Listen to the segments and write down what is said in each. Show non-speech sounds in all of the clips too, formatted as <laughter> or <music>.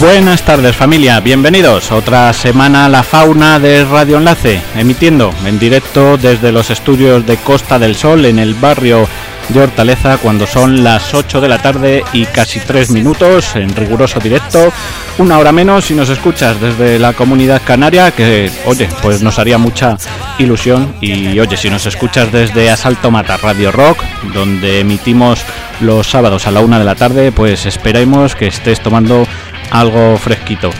Buenas tardes familia, bienvenidos. Otra semana a la fauna de Radio Enlace, emitiendo en directo desde los estudios de Costa del Sol en el barrio de Hortaleza cuando son las 8 de la tarde y casi 3 minutos en riguroso directo, una hora menos si nos escuchas desde la comunidad canaria, que oye, pues nos haría mucha ilusión y oye, si nos escuchas desde Asalto Mata Radio Rock, donde emitimos los sábados a la una de la tarde, pues esperemos que estés tomando algo fresquito.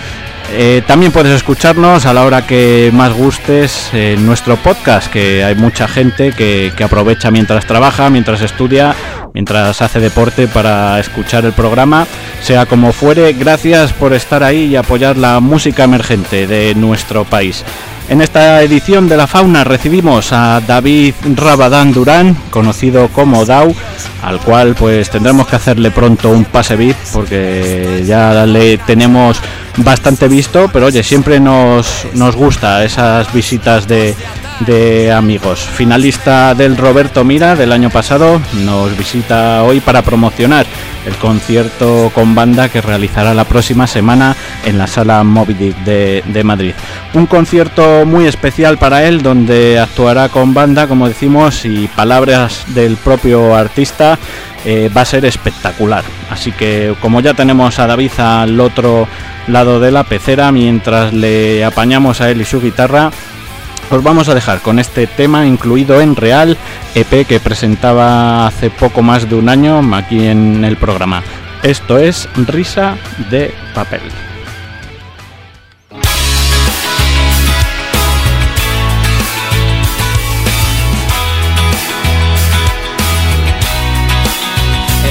Eh, también puedes escucharnos a la hora que más gustes en nuestro podcast, que hay mucha gente que, que, aprovecha mientras trabaja, mientras estudia, mientras hace deporte para escuchar el programa, sea como fuere. Gracias por estar ahí y apoyar la música emergente de nuestro país. En esta edición de la fauna recibimos a David Rabadán Durán, conocido como Dau, al cual pues tendremos que hacerle pronto un pase VIP porque ya le tenemos bastante visto, pero oye, siempre nos, nos gusta esas visitas de, de amigos. Finalista del Roberto Mira del año pasado, nos visita hoy para promocionar el concierto con banda que realizará la próxima semana en la sala Moby de, de, Madrid. Un concierto muy especial para él donde actuará con banda, como decimos, y palabras del propio artista. Eh, va a ser espectacular. Así que como ya tenemos a David al otro lado de la pecera, mientras le apañamos a él y su guitarra, os vamos a dejar con este tema incluido en Real EP que presentaba hace poco más de un año aquí en el programa. Esto es Risa de Papel.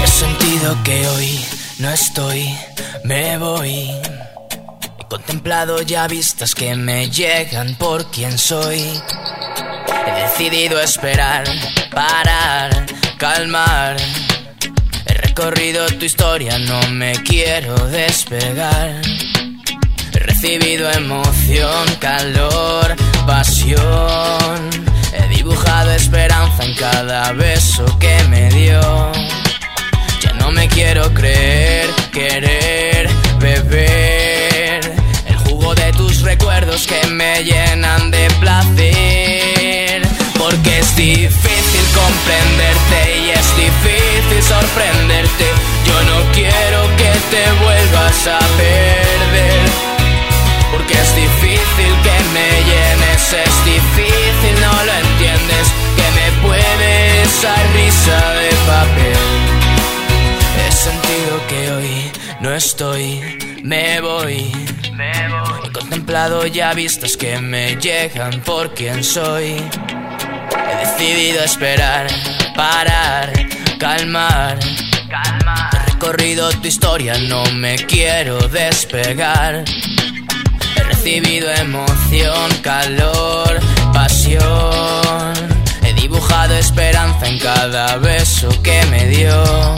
He sentido que hoy no estoy, me voy. Contemplado ya vistas que me llegan por quien soy. He decidido esperar, parar, calmar. He recorrido tu historia, no me quiero despegar. He recibido emoción, calor, pasión. He dibujado esperanza en cada beso que me dio. Ya no me quiero creer, querer, beber. De tus recuerdos que me llenan de placer. Porque es difícil comprenderte y es difícil sorprenderte. Yo no quiero que te vuelvas a perder. Porque es difícil que me llenes, es difícil, no lo entiendes. Que me puede esa risa de papel. He sentido que hoy no estoy, me voy. He contemplado ya vistas que me llegan por quien soy. He decidido esperar, parar, calmar. He recorrido tu historia, no me quiero despegar. He recibido emoción, calor, pasión. He dibujado esperanza en cada beso que me dio.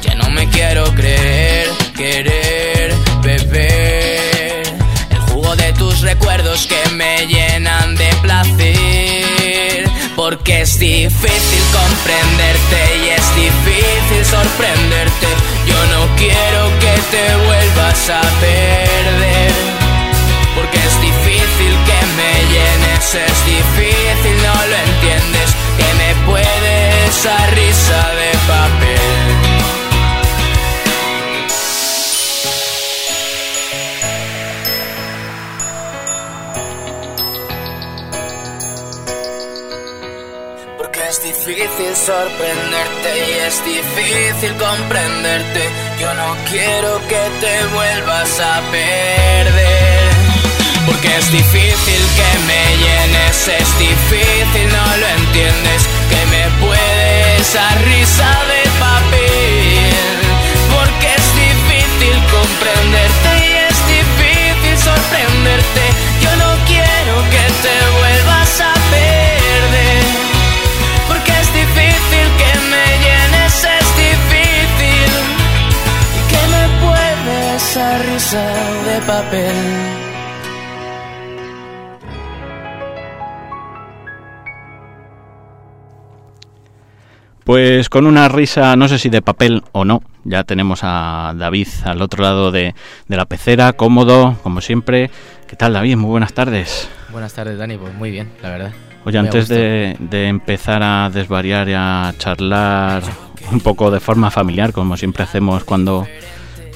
Ya no me quiero creer, querer, beber. El jugo de tus recuerdos que me llenan de placer. Porque es difícil comprenderte y es difícil sorprenderte. Yo no quiero que te vuelvas a perder. Porque es difícil que me llenes, es difícil, no lo entiendes. Que me puede esa risa de papel. Difícil sorprenderte y es difícil comprenderte. Yo no quiero que te vuelvas a perder. Porque es difícil que me llenes, es difícil, no lo entiendes. Que me puede esa risa de papel. Porque es difícil comprenderte papel. Pues con una risa, no sé si de papel o no, ya tenemos a David al otro lado de, la pecera, cómodo, como siempre. ¿Qué tal, David? Muy buenas tardes. Buenas tardes, Dani. Pues muy bien, la verdad. Oye, antes de, de, empezar a desvariar y a charlar un poco de forma familiar, como siempre hacemos cuando,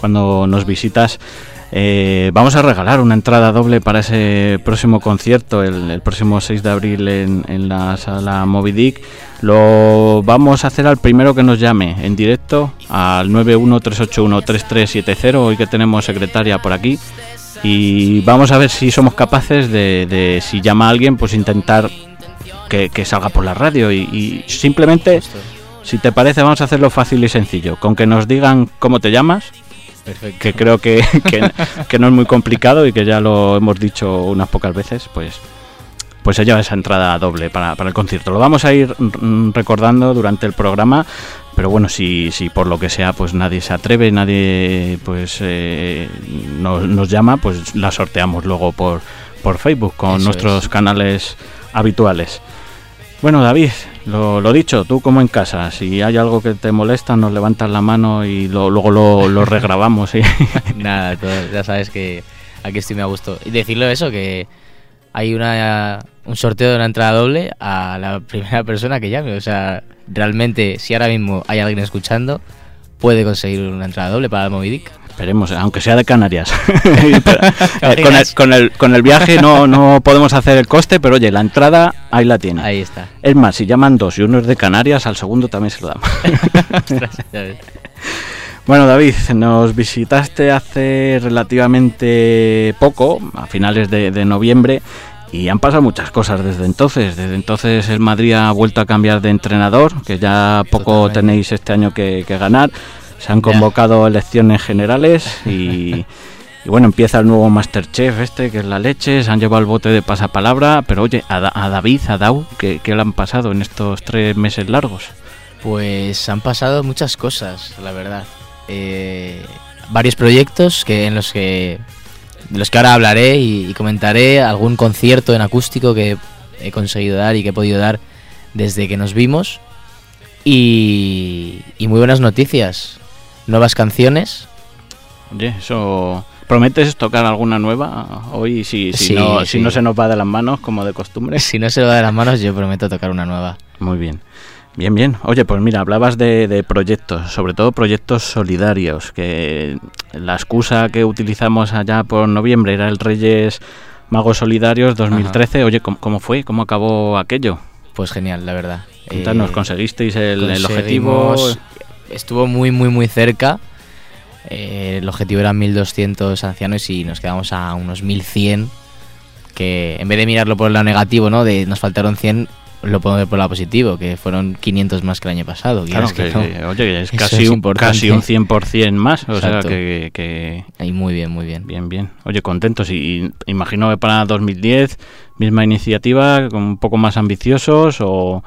cuando nos visitas, eh, vamos a regalar una entrada doble para ese próximo concierto, el, próximo 6 de abril en, la sala Moby Dick. Lo vamos a hacer al primero que nos llame en directo al 913813370, hoy que tenemos secretaria por aquí. Y vamos a ver si somos capaces de, si llama a alguien, pues intentar que, salga por la radio. y simplemente, si te parece, vamos a hacerlo fácil y sencillo. Con que nos digan cómo te llamas que creo <laughs> que, que, no es muy complicado y que ya lo hemos dicho unas pocas veces, pues pues se lleva esa entrada doble para, para el concierto. Lo vamos a ir recordando durante el programa, pero bueno, si, si por lo que sea pues nadie se atreve, nadie pues eh, nos, llama, pues la sorteamos luego por, por Facebook con nuestros canales habituales. Bueno, David, lo, dicho, tú como en casa, si hay algo que te molesta, nos levantas la mano y luego lo, <laughs> regrabamos. <laughs> Nada, ya sabes que aquí estoy me a gusto. Y decirlo eso, que hay una, un sorteo de una entrada doble a la primera persona que llame. O sea, realmente, si ahora mismo hay alguien escuchando, puede conseguir una entrada doble para el Movidic. Esperemos, aunque sea de Canarias. <laughs> <laughs> Eh, con, el, con, el, viaje no, no podemos hacer el coste, pero oye, la entrada ahí la tiene. Ahí está. Es más, si llaman dos y uno es de Canarias, al segundo también se lo damos. <laughs> bueno, David, nos visitaste hace relativamente poco, a finales de, noviembre, y han pasado muchas cosas desde entonces. Desde entonces el Madrid ha vuelto a cambiar de entrenador, que ya poco tenéis este año que, que ganar. Se han convocado elecciones generales <laughs> y, bueno, empieza el nuevo Masterchef este, que es la leche, se han llevado el bote de pasapalabra, pero oye, a, David, a Dau, ¿qué, le han pasado en estos tres meses largos? Pues han pasado muchas cosas, la verdad. Eh, varios proyectos que en los que de los que ahora hablaré y, comentaré. Algún concierto en acústico que he conseguido dar y que he podido dar desde que nos vimos. Y, y muy buenas noticias nuevas canciones. Oye, eso... ¿Prometes tocar alguna nueva hoy si, si, no, si no se nos va de las manos como de costumbre? Si no se va de las manos yo prometo tocar una nueva. Muy bien. Bien, bien. Oye, pues mira, hablabas de, de, proyectos, sobre todo proyectos solidarios, que la excusa que utilizamos allá por noviembre era el Reyes Magos Solidarios 2013. Oye, ¿cómo, fue? ¿Cómo acabó aquello? Pues genial, la verdad. Cuéntanos, eh, ¿conseguisteis el, el objetivo? Estuvo muy, muy, muy cerca. Eh, el objetivo eran 1200 ancianos y nos quedamos a unos 1100. Que en vez de mirarlo por lo negativo, ¿no? De nos faltaron 100, lo podemos ver por lo positivo, que fueron 500 más que el año pasado. Claro, que, oye, es casi, un, casi un 100% más. O sea que, que. Ahí muy bien, muy bien. Bien, bien. Oye, contentos. Y, imagino que para 2010, misma iniciativa, un poco más ambiciosos o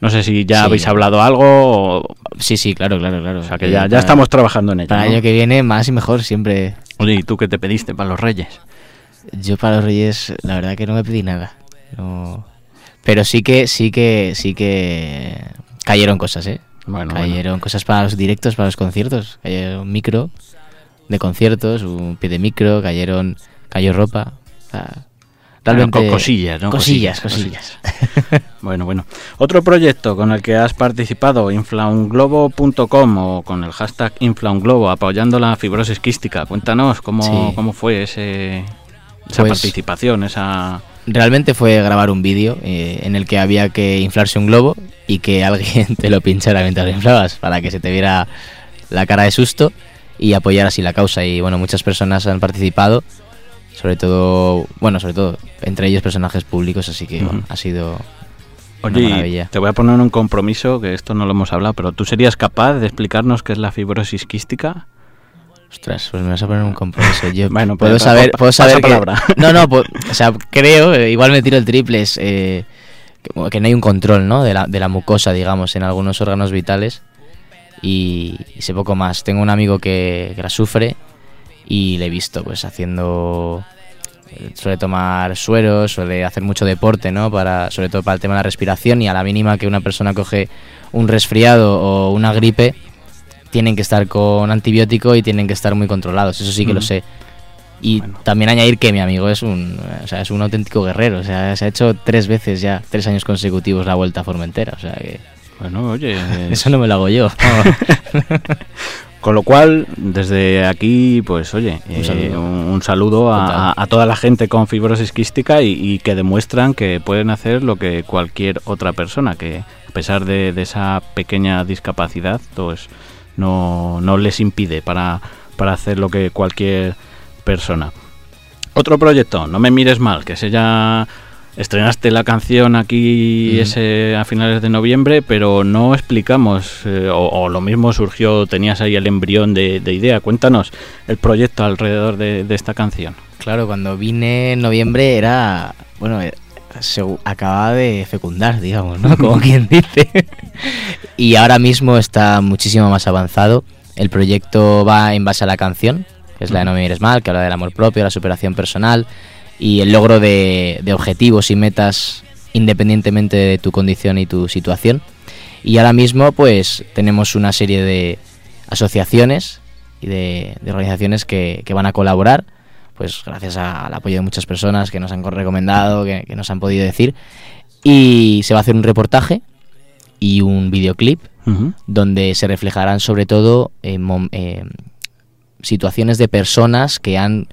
no sé si ya habéis hablado algo. Sí, sí, claro, claro, claro. O sea que ya, ya estamos trabajando en ello. Para el año que viene, más y mejor, siempre. Oye, ¿y tú qué te pediste para los Reyes? Yo para los Reyes, la verdad que no me pedí nada. Pero sí que, sí que, sí que cayeron cosas, ¿eh? Bueno, cayeron cosas para los directos, para los conciertos. Cayeron un micro de conciertos, un pie de micro, cayeron, cayó ropa. Realmente... cosillas, ¿no? Cosillas, cosillas. <laughs> bueno, bueno. Otro proyecto con el que has participado, inflaunglobo.com o con el hashtag inflaunglobo, apoyando la fibrosis quística. Cuéntanos cómo, cómo fue ese, esa pues participación, esa... realmente fue grabar un vídeo eh, en el que había que inflarse un globo y que <laughs> alguien te lo pinchara mientras lo inflabas para que se te viera la cara de susto y apoyar así la causa. Y bueno, muchas personas han participado, sobre todo, bueno, sobre todo entre ellos personajes públicos, así que bueno, ha sido Oye, una maravilla. te voy a poner un compromiso, que esto no lo hemos hablado, pero ¿tú serías capaz de explicarnos qué es la fibrosis quística? Ostras, pues me vas a poner un compromiso. Yo <laughs> Bueno, puedo pues, saber, puedo saber que- palabra. <laughs> No, no, <laughs> pues, o sea, creo, eh, igual me tiro el triple, es eh, que, que no hay un control, ¿no? De la, de la mucosa, digamos, en algunos órganos vitales y, y sé poco más. Tengo un amigo que, que la sufre y le he visto, pues, haciendo suele tomar sueros, suele hacer mucho deporte, ¿no? Para, sobre todo para el tema de la respiración y a la mínima que una persona coge un resfriado o una gripe, tienen que estar con antibiótico y tienen que estar muy controlados, eso sí que lo sé. Y Bueno. también añadir que mi amigo es un, o sea, es un auténtico guerrero, o sea, se ha hecho tres veces ya, tres años consecutivos la vuelta a Formentera, o sea que Bueno, oye, <laughs> eso no me lo hago yo. <laughs> <laughs> Con lo cual, desde aquí, pues oye, Un eh, saludo. un, un saludo a, Total. a- a toda la gente con fibrosis quística y, y que demuestran que pueden hacer lo que cualquier otra persona, que a pesar de, de esa pequeña discapacidad, pues no, no les impide para, para hacer lo que cualquier persona. Otro proyecto, No me mires mal, que se ya estrenaste la canción aquí ese a finales de noviembre, pero no explicamos, eh, o, o lo mismo surgió, tenías ahí el embrión de, de idea. Cuéntanos el proyecto alrededor de, de esta canción. Claro, cuando vine en noviembre era, bueno, eh, se acababa de fecundar, digamos, ¿no? <laughs> Como quien dice. y ahora mismo está muchísimo más avanzado. El proyecto va en base a la canción, que es la de No me mires mal, que habla del amor propio, la superación personal y el logro de, de objetivos y metas independientemente de tu condición y tu situación. Y ahora mismo pues tenemos una serie de asociaciones y de, de organizaciones que, que van a colaborar, pues gracias a- al apoyo de muchas personas que nos han recomendado, que, que nos han podido decir. Y se va a hacer un reportaje y un videoclip donde se reflejarán sobre todo eh, mom- eh, situaciones de personas que han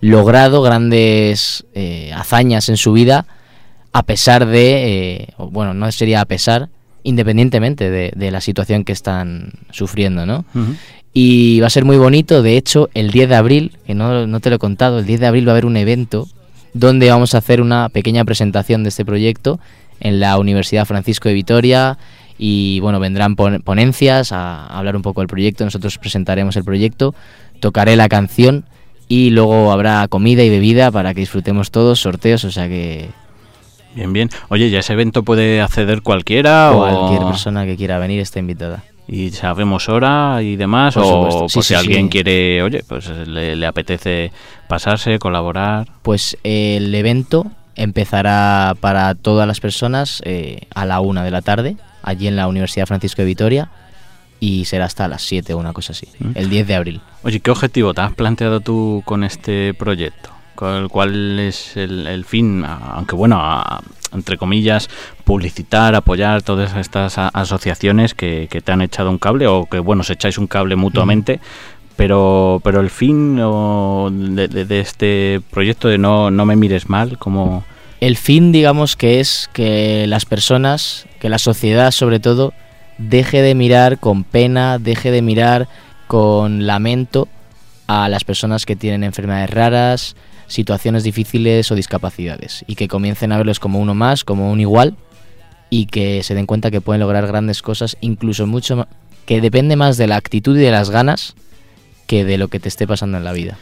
logrado grandes eh, hazañas en su vida a pesar de, eh, bueno, no sería a pesar, independientemente de, de la situación que están sufriendo, ¿no? Y va a ser muy bonito, de hecho, el 10 de abril, que no, no te lo he contado, el 10 de abril va a haber un evento donde vamos a hacer una pequeña presentación de este proyecto en la Universidad Francisco de Vitoria y bueno, vendrán pon- ponencias a, a hablar un poco del proyecto, nosotros presentaremos el proyecto, tocaré la canción y luego habrá comida y bebida para que disfrutemos todos, sorteos, o sea que Bien, bien. Oye, ¿y a ese evento puede acceder cualquiera? cualquier o... persona que quiera venir está invitada. ¿Y sabemos hora y demás? Por o pues Sí, si sí, alguien quiere, oye, pues le, le apetece pasarse, colaborar. Pues el evento empezará para todas las personas eh, a la una de la tarde, allí en la Universidad Francisco de Vitoria, y será hasta las 7 o una cosa así, Mm. el 10 de abril. Oye, ¿qué objetivo te has planteado tú con este proyecto? ¿Cuál, cuál es el, el fin? Aunque bueno, a- entre comillas, publicitar, apoyar todas estas a- asociaciones que, que te han echado un cable o que bueno, os echáis un cable mutuamente. Pero, pero el fin o de, de- de este proyecto de no, no me mires mal, como El fin, digamos, que es que las personas, que la sociedad sobre todo, deje de mirar con pena, deje de mirar con lamento a las personas que tienen enfermedades raras, situaciones difíciles o discapacidades, y que comiencen a verlos como uno más, como un igual, y que se den cuenta que pueden lograr grandes cosas, incluso mucho ma- que depende más de la actitud y de las ganas que de lo que te esté pasando en la vida.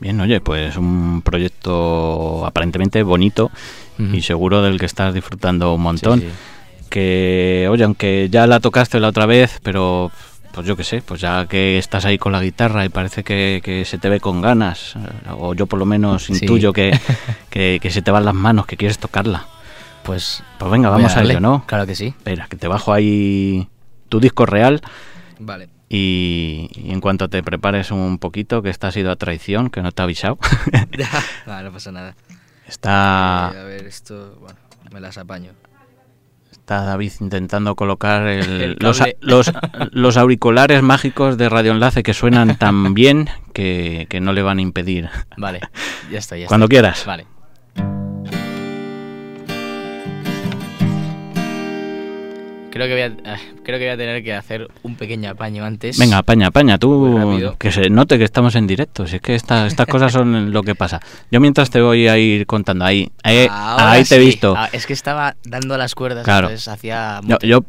Bien, oye, pues un proyecto aparentemente bonito y seguro del que estás disfrutando un montón. Sí, sí. Que, oye, aunque ya la tocaste la otra vez, pero pues yo qué sé, pues ya que estás ahí con la guitarra y parece que, que se te ve con ganas, eh, o yo por lo menos Sí. intuyo que, <laughs> que, que se te van las manos, que quieres tocarla. Pues Pues venga, vamos a, darle. ello, ¿no? Claro que sí. Espera, que te bajo ahí tu disco real Vale. y, y en cuanto te prepares un poquito, que esta ha sido a traición, que no te he avisado, <laughs> <laughs> no, no pasa nada. está... Eh, a ver, esto, bueno, me las apaño. Está David intentando colocar el- <laughs> El los, los, <laughs> los auriculares mágicos de Radio Enlace que suenan tan bien que, que no le van a impedir. Vale, ya está, ya Cuando está. quieras. Vale. Creo que, voy a, ah, creo que voy a tener que hacer un pequeño apaño antes. Venga, apaña, apaña, tú que se note que estamos en directo. Si es que esta- estas cosas son <laughs> lo que pasa. Yo mientras te voy a ir contando ahí, eh, Ahora ahí te he visto. Ah, es que estaba dando las cuerdas, Claro. entonces hacía... Yo, yo,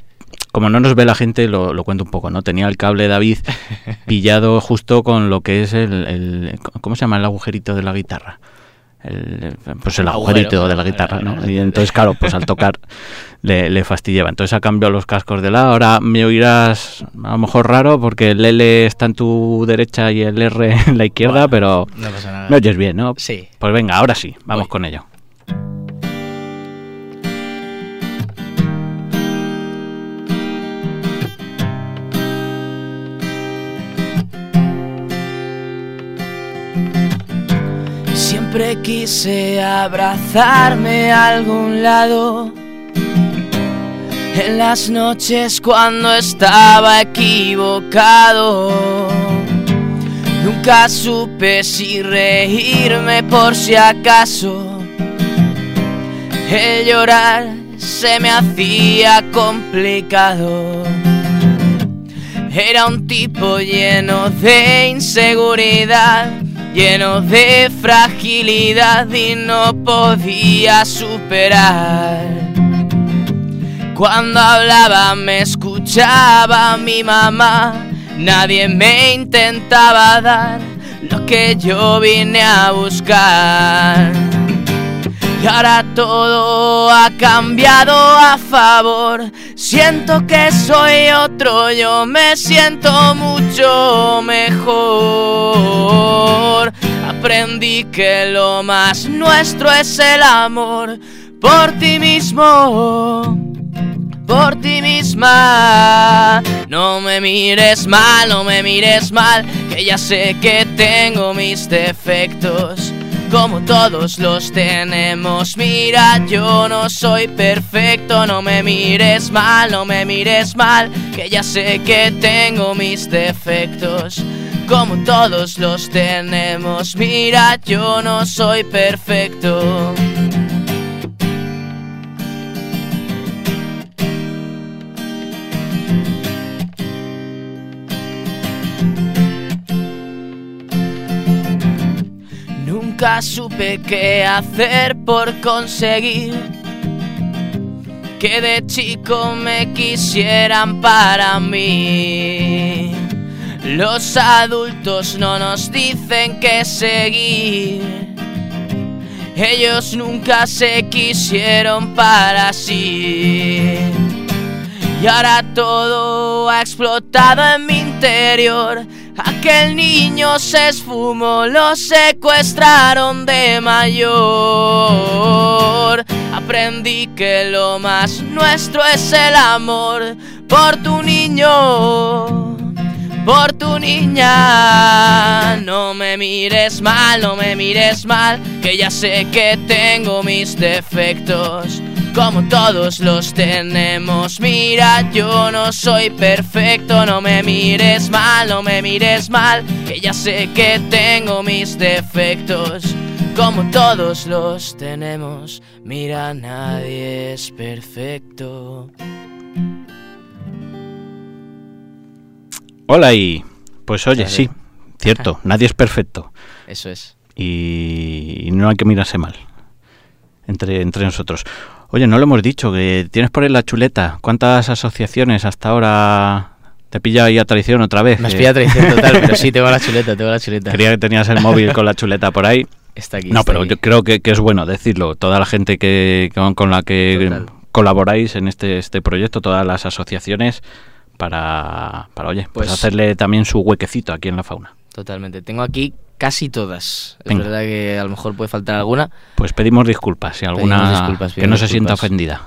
como no nos ve la gente, lo, lo cuento un poco, ¿no? Tenía el cable David <laughs> pillado justo con lo que es el, el- ¿cómo se llama el agujerito de la guitarra? El, pues el agujerito de la guitarra, ¿no? <laughs> Y entonces, claro, pues al tocar le, le fastidiaba. Entonces ha cambiado los cascos de lado. Ahora me oirás a lo mejor raro porque el L está en tu derecha y el R en la izquierda, Bueno, pero No pasa nada. me oyes bien, ¿no? Sí. Pues venga, ahora sí, vamos Voy. con ello. Siempre quise abrazarme a algún lado. En las noches cuando estaba equivocado. Nunca supe si reírme por si acaso. El llorar se me hacía complicado. Era un tipo lleno de inseguridad, lleno de fragilidad y no podía superar. Cuando hablaba me escuchaba mi mamá, nadie me intentaba dar lo que yo vine a buscar. Y ahora todo ha cambiado a favor. Siento que soy otro, yo me siento mucho mejor. Aprendí que lo más nuestro es el amor por ti mismo por ti misma. No me mires mal, no me mires mal, que ya sé que tengo mis defectos. Como todos los tenemos, mira, yo no soy perfecto, no me mires mal, no me mires mal, que ya sé que tengo mis defectos. Como todos los tenemos, mira, yo no soy perfecto. Nunca supe qué hacer por conseguir que de chico me quisieran para mí. Los adultos no nos dicen qué seguir. Ellos nunca se quisieron para sí. Y ahora todo ha explotado en mi interior. Aquel niño se esfumó, lo secuestraron de mayor. Aprendí que lo más nuestro es el amor por tu niño, por tu niña. No me mires mal, no me mires mal, que ya sé que tengo mis defectos como todos los tenemos. Mira, yo no soy perfecto, no me mires mal, no me mires mal, que ya sé que tengo mis defectos. Como todos los tenemos, mira, nadie es perfecto. Hola y pues oye, sí, cierto, <laughs> nadie es perfecto Eso es. y, y no hay que mirarse mal entre, entre nosotros. Oye, no lo hemos dicho, que tienes por ahí la chuleta. ¿Cuántas asociaciones hasta ahora te pilla ahí a traición otra vez? Me has Eh, pillado traición total, pero <laughs> sí, tengo la chuleta, tengo la chuleta. Creía que tenías el móvil con la chuleta por ahí. Está aquí. No, está pero aquí. yo creo que, que es bueno decirlo. Toda la gente que con, con la que Total. colaboráis en este, este proyecto, todas las asociaciones, para, para oye, pues, Pues- hacerle también su huequecito aquí en la fauna. Totalmente. Tengo aquí casi todas. Es verdad que a lo mejor puede faltar alguna. Pues pedimos disculpas si alguna disculpas, que no se sienta ofendida.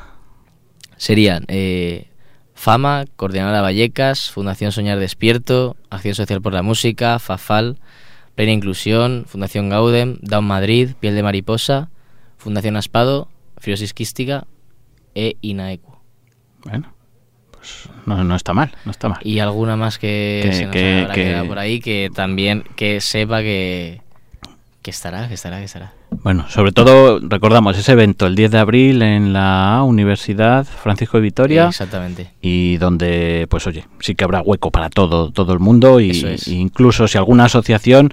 Serían eh, FAMA, Coordinadora Vallecas, Fundación Soñar Despierto, Acción Social por la Música, FAFAL, Plena Inclusión, Fundación Gaudem, Down Madrid, Piel de Mariposa, Fundación Aspado, Fibrosis Quística e INAECU. Bueno, pues no, no está mal, no está mal. Y alguna más que, Que- se nos que- habrá que- quedado por ahí que también que sepa que, que estará, que estará, que estará. Bueno, sobre todo recordamos ese evento el 10 de abril en la Universidad Francisco de Vitoria. Exactamente. Y donde, pues oye, sí que habrá hueco para todo, todo el mundo y, es. y incluso si alguna asociación,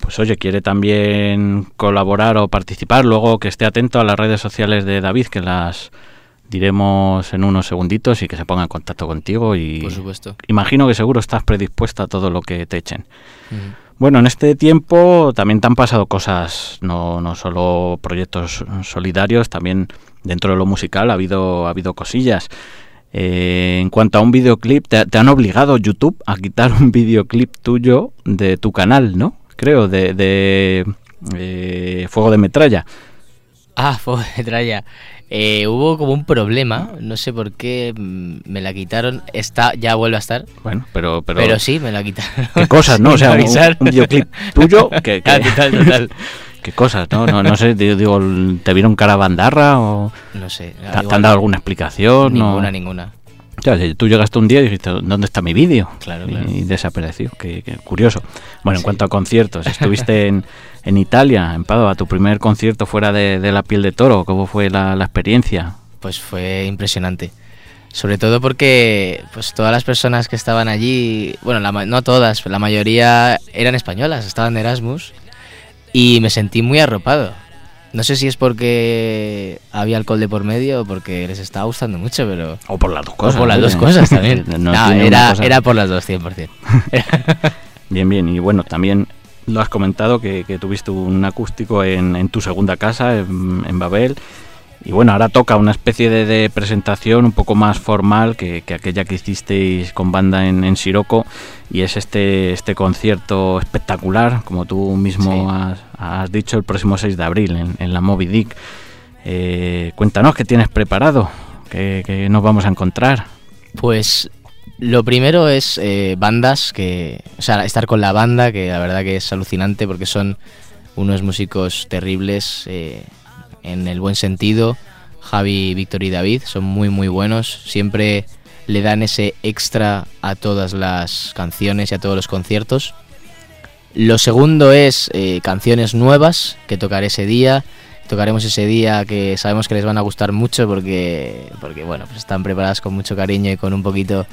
pues oye, quiere también colaborar o participar, luego que esté atento a las redes sociales de David, que las diremos en unos segunditos y que se ponga en contacto contigo y Por supuesto. imagino que seguro estás predispuesta a todo lo que te echen. Bueno, en este tiempo también te han pasado cosas, no, no solo proyectos solidarios, también dentro de lo musical ha habido, ha habido cosillas. Eh, en cuanto a un videoclip, te, te han obligado YouTube a quitar un videoclip tuyo de tu canal, ¿no? Creo, de, de eh, Fuego de Metralla. Ah, <laughs> fue traya. Eh, hubo como un problema, no sé por qué mm, me la quitaron. Está, ya vuelve a estar. Bueno, pero... Pero, Pero, sí, me la quitaron. qué cosas, ¿no? O <laughs> sea, un, un videoclip tuyo <laughs> que... que- Ah, total, total. <laughs> qué cosas, ¿no? No, no sé, digo, digo, ¿te vieron cara bandarra o No sé. te, te igual han dado alguna explicación? Ninguna, ninguna. Tú llegaste un día y dijiste, ¿dónde está mi vídeo? Claro, y, claro. y desapareció. Qué, qué curioso. Bueno, en Sí. cuanto a conciertos, estuviste en, <laughs> en Italia, en Padua, tu primer concierto fuera de, de la piel de toro. ¿Cómo fue la, la experiencia? Pues fue impresionante. Sobre todo porque pues todas las personas que estaban allí, bueno, la no todas, la mayoría eran españolas, estaban de Erasmus y me sentí muy arropado. No sé si es porque había alcohol de por medio o porque les estaba gustando mucho, pero... O por las dos o cosas. por las dos cosas también. <laughs> No una era, cosa- era por las dos, 100%. <laughs> Bien, bien. Y bueno, también lo has comentado que, que tuviste un acústico en, en tu segunda casa, en, en Babel. Y bueno, ahora toca una especie de, de presentación un poco más formal que, que aquella que hicisteis con banda en, en Siroco. Y es este, este concierto espectacular, como tú mismo Sí. has, has dicho, el próximo 6 de abril en, en la Moby Dick. Eh, cuéntanos qué tienes preparado, qué, qué nos vamos a encontrar. Pues lo primero es eh, bandas, que, o sea, estar con la banda, que la verdad que es alucinante porque son unos músicos terribles eh, en el buen sentido. Javi, Víctor y David son muy muy buenos, siempre le dan ese extra a todas las canciones y a todos los conciertos. Lo segundo es eh, canciones nuevas que tocaré ese día. Tocaremos ese día que sabemos que les van a gustar mucho porque, porque bueno, pues están preparadas con mucho cariño y con un poquito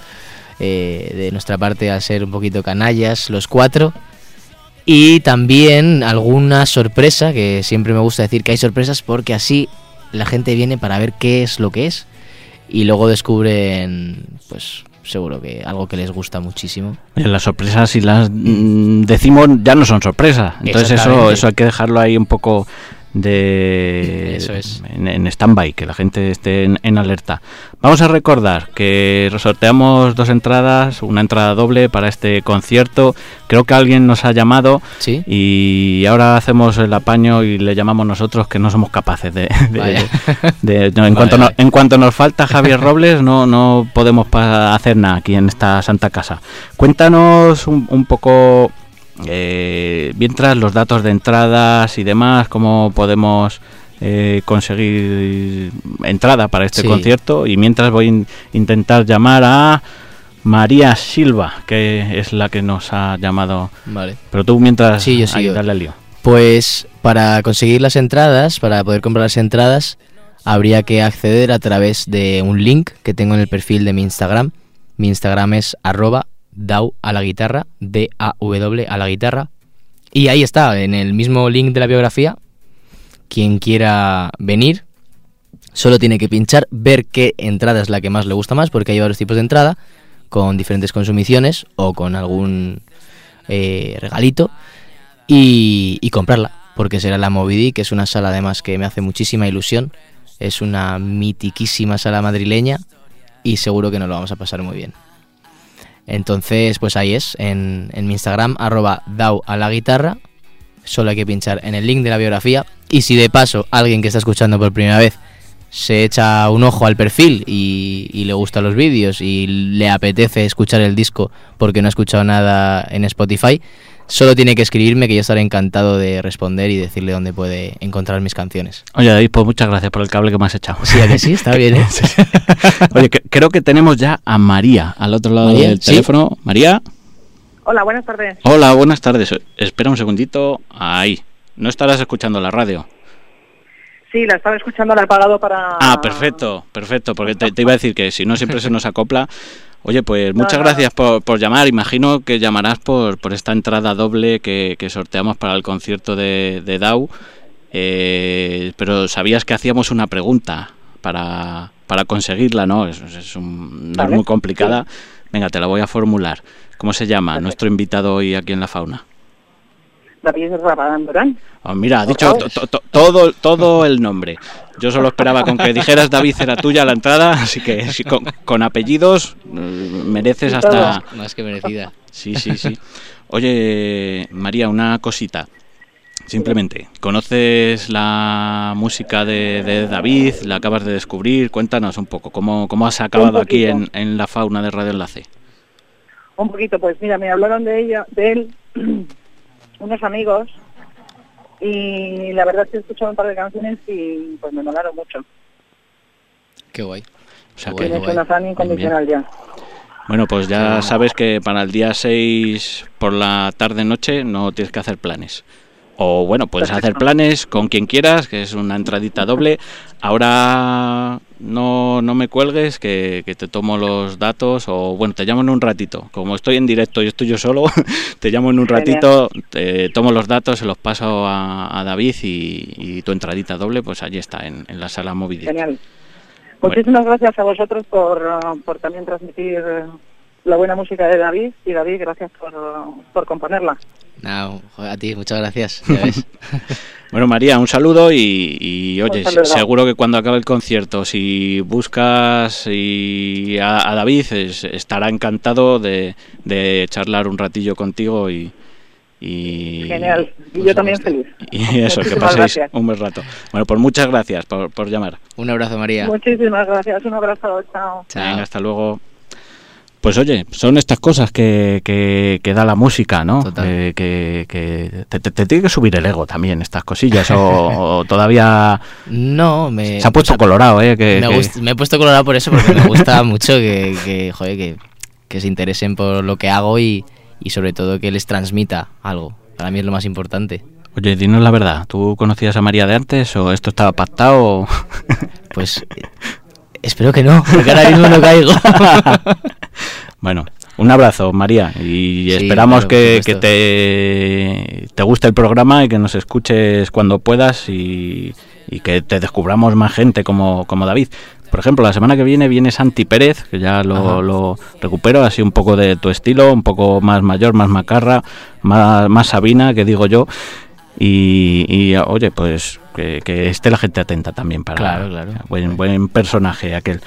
eh, de nuestra parte a ser un poquito canallas los cuatro. Y también alguna sorpresa, que siempre me gusta decir que hay sorpresas porque así la gente viene para ver qué es lo que es y luego descubren, pues seguro que algo que les gusta muchísimo. Las sorpresas, si las mm, decimos, ya no son sorpresas. Entonces eso, eso hay que dejarlo ahí un poco de Eso es. en, en stand-by, que la gente esté en, en alerta. Vamos a recordar que sorteamos dos entradas, una entrada doble para este concierto. Creo que alguien nos ha llamado ¿Sí? y ahora hacemos el apaño y le llamamos nosotros que no somos capaces de... de- Vaya. de- no, en, Vale, cuanto no- en cuanto nos falta Javier Robles, no, no podemos hacer nada aquí en esta santa casa. Cuéntanos un, un poco, eh, mientras los datos de entradas y demás, cómo podemos eh, conseguir entrada para este Sí. concierto. Y mientras voy a in- intentar llamar a María Silva, que es la que nos ha llamado. Vale. Pero tú mientras... Sí, yo sigo. dale al lío. Pues para conseguir las entradas, para poder comprar las entradas, habría que acceder a través de un link que tengo en el perfil de mi Instagram. Mi Instagram es arroba dau a la guitarra, D-A-W a la guitarra. Y ahí está, en el mismo link de la biografía, quien quiera venir, solo tiene que pinchar, ver qué entrada es la que más le gusta más, porque hay varios tipos de entrada, con diferentes consumiciones o con algún eh, regalito y, comprarla, porque será la Movidi, que es una sala además que me hace muchísima ilusión. Es una mitiquísima sala madrileña y seguro que nos lo vamos a pasar muy bien. Entonces, pues ahí es, en, en mi Instagram, arroba dau a la guitarra. Solo hay que pinchar en el link de la biografía. Y si de paso alguien que está escuchando por primera vez se echa un ojo al perfil y, y le gustan los vídeos y le apetece escuchar el disco porque no ha escuchado nada en Spotify, solo tiene que escribirme que yo estaré encantado de responder y decirle dónde puede encontrar mis canciones. Oye, David, pues muchas gracias por el cable que me has echado. Sí, ¿a que sí? Está bien, ¿eh? <laughs> Oye, que- creo que tenemos ya a María al otro lado María, del ¿sí? teléfono. María, Hola, buenas tardes. hola, buenas tardes. Espera un segundito. Ahí. No estarás escuchando la radio. Sí, la estaba escuchando, la he pagado para... Ah, perfecto, perfecto, porque te, te iba a decir que si no siempre se nos acopla. Oye, pues muchas No, no. gracias por, por llamar. Imagino que llamarás por, por esta entrada doble que, que sorteamos para el concierto de, de Dau. Eh, pero sabías que hacíamos una pregunta para, para conseguirla, ¿no? Es, es un- no es muy complicada. Venga, te la voy a formular. ¿Cómo se llama nuestro invitado hoy aquí en La Fauna? David Rabadán Durán. Oh, mira, ha dicho to- to- to- todo, todo el nombre. Yo solo esperaba con que dijeras David era tuya la entrada, así que sí, con, con apellidos mm, mereces hasta... Más que merecida. Sí, sí, sí. Oye, María, una cosita. Simplemente, ¿conoces la música de, de David? ¿La acabas de descubrir? Cuéntanos un poco, ¿cómo, cómo has acabado aquí en, en la fauna de Radio Enlace? Un poquito, pues mira, me hablaron de ella, de él, <clears throat> unos amigos, y la verdad es que he escuchado un par de canciones y pues me molaron mucho. Qué guay. O sea Qué que, suena fan incondicional ya. bueno, pues ya sabes que para el día 6 por la tarde-noche no tienes que hacer planes. O bueno, puedes hacer planes con quien quieras, que es una entradita doble. Ahora no, no me cuelgues, que, que te tomo los datos. O bueno, te llamo en un ratito. Como estoy en directo y estoy yo solo, <laughs> te llamo en un ratito, te tomo los datos, se los paso a, a David y, y tu entradita doble, pues allí está, en, en la sala Movidit. Genial. Muchísimas gracias a vosotros por, por también transmitir la buena música de David y David, gracias por, por componerla. No, a ti, muchas gracias. Ya ves. <laughs> Bueno, María, un saludo y, y, oye, saludo. seguro que cuando acabe el concierto, si buscas y a, a David, es- estará encantado de, de charlar un ratillo contigo y... y Genial. Y por yo también <laughs> feliz. Y eso, que Muchísimas paséis gracias. un buen rato. Bueno, pues muchas gracias por, por llamar. Un abrazo, María. Muchísimas gracias. Un abrazo. Chao. Chao. Venga, hasta luego. Pues oye, son estas cosas que, que, que da la música, ¿no? Total. Eh, que que te, te- te tiene que subir el ego también, estas cosillas, o, o todavía No, me. se ha puesto o sea, colorado, ¿eh? Que, me, he puesto colorado por eso, porque me gusta <laughs> mucho que, que, joder, que, se interesen por lo que hago y, y sobre todo que les transmita algo. Para mí es lo más importante. Oye, dinos la verdad, ¿tú conocías a María de antes o esto estaba pactado? o- Pues <laughs> espero que no, porque ahora mismo no caigo. <laughs> bueno, un abrazo, María, y Sí, esperamos claro, que, te, te guste el programa y que nos escuches cuando puedas y, y que te descubramos más gente como, como David. Por ejemplo, la semana que viene viene Santi Pérez, que ya lo, lo recupero, así un poco de tu estilo, un poco más mayor, más macarra, más, más Sabina, que digo yo. Y, y, oye, pues que, que esté la gente atenta también para Claro, claro. Buen, buen personaje aquel.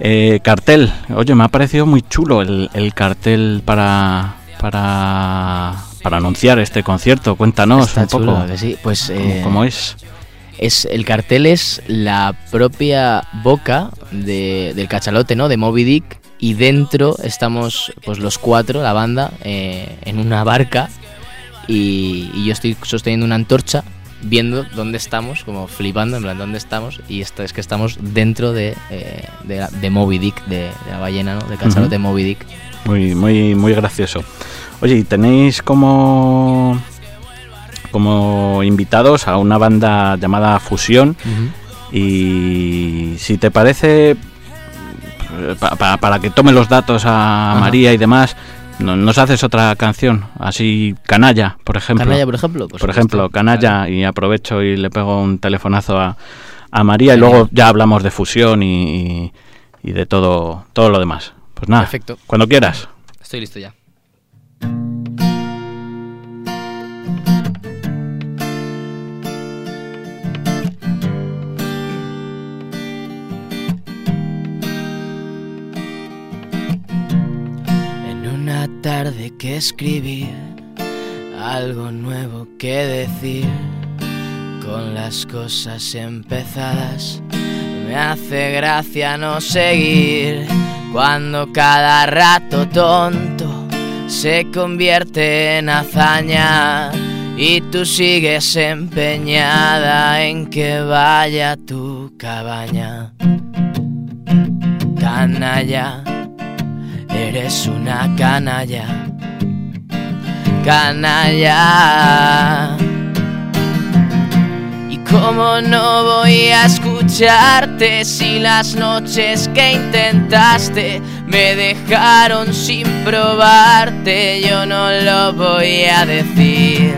Eh, cartel, oye, me ha parecido muy chulo el, el cartel para, para, para anunciar este concierto. Cuéntanos Está un poco chulo, sí. Pues cómo, eh, cómo es. es el cartel es la propia boca de- del cachalote, ¿no? De Moby Dick y dentro estamos pues los cuatro, la banda, eh, en una barca y, y yo estoy sosteniendo una antorcha viendo dónde estamos, como flipando, en plan, dónde estamos y esto es que estamos dentro de, eh, de, la- de Moby Dick, de, de la ballena, ¿no? Del cachalote Ujú. Moby Dick. Muy, muy, muy gracioso. Oye, ¿y tenéis como, como invitados a una banda llamada Fusión? Y si te parece, pa- pa- para que tome los datos a. María y demás, nos haces otra canción, así Canalla, por ejemplo. Canalla, por ejemplo. Por ejemplo, Canalla, y aprovecho y le pego un telefonazo a, a María y luego ya hablamos de fusión y, y- y de todo, todo lo demás. Pues nada, Perfecto. cuando quieras. Estoy listo ya. Tarde que escribir, algo nuevo que decir, con las cosas empezadas, me hace gracia no seguir cuando cada rato tonto se convierte en hazaña y tú sigues empeñada en que vaya tu cabaña. Canalla, eres una canalla. Canalla. Y ¿Cómo no voy a escucharte si las noches que intentaste me dejaron sin probarte? Yo no lo voy a decir.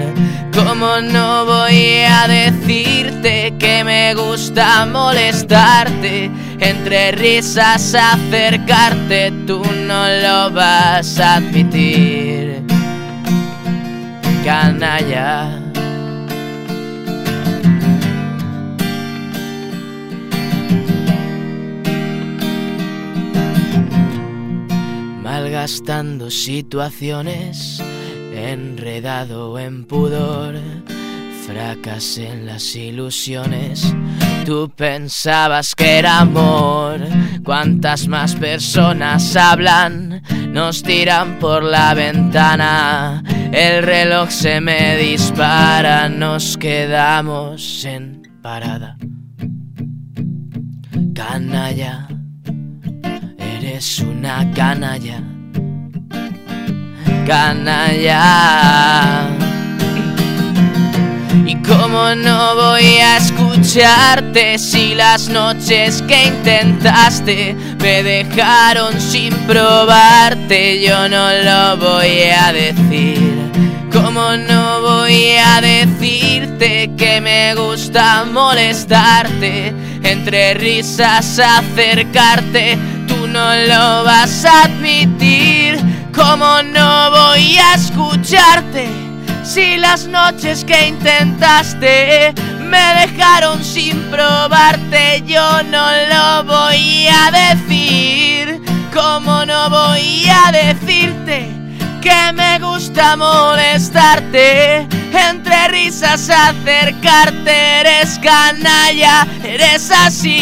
¿Cómo no voy a decirte que me gusta molestarte? Entre risas acercarte, tú no lo vas a admitir. Canalla. Malgastando situaciones enredado en pudor, fracasé en las ilusiones. Tú pensabas que era amor. Cuántas más personas hablan, nos tiran por la ventana. El reloj se me dispara, nos quedamos en parada. Canalla, eres una canalla canalla. Y cómo no voy a escucharte si las noches que intentaste me dejaron sin probarte, yo no lo voy a decir. Cómo no voy a decirte que me gusta molestarte, entre risas acercarte, tú no lo vas a admitir. ¿Cómo no voy a escucharte si las noches que intentaste me dejaron sin probarte? Yo no lo voy a decir. ¿Cómo no voy a decirte que me gusta molestarte? Entre risas acercarte, eres canalla, eres así.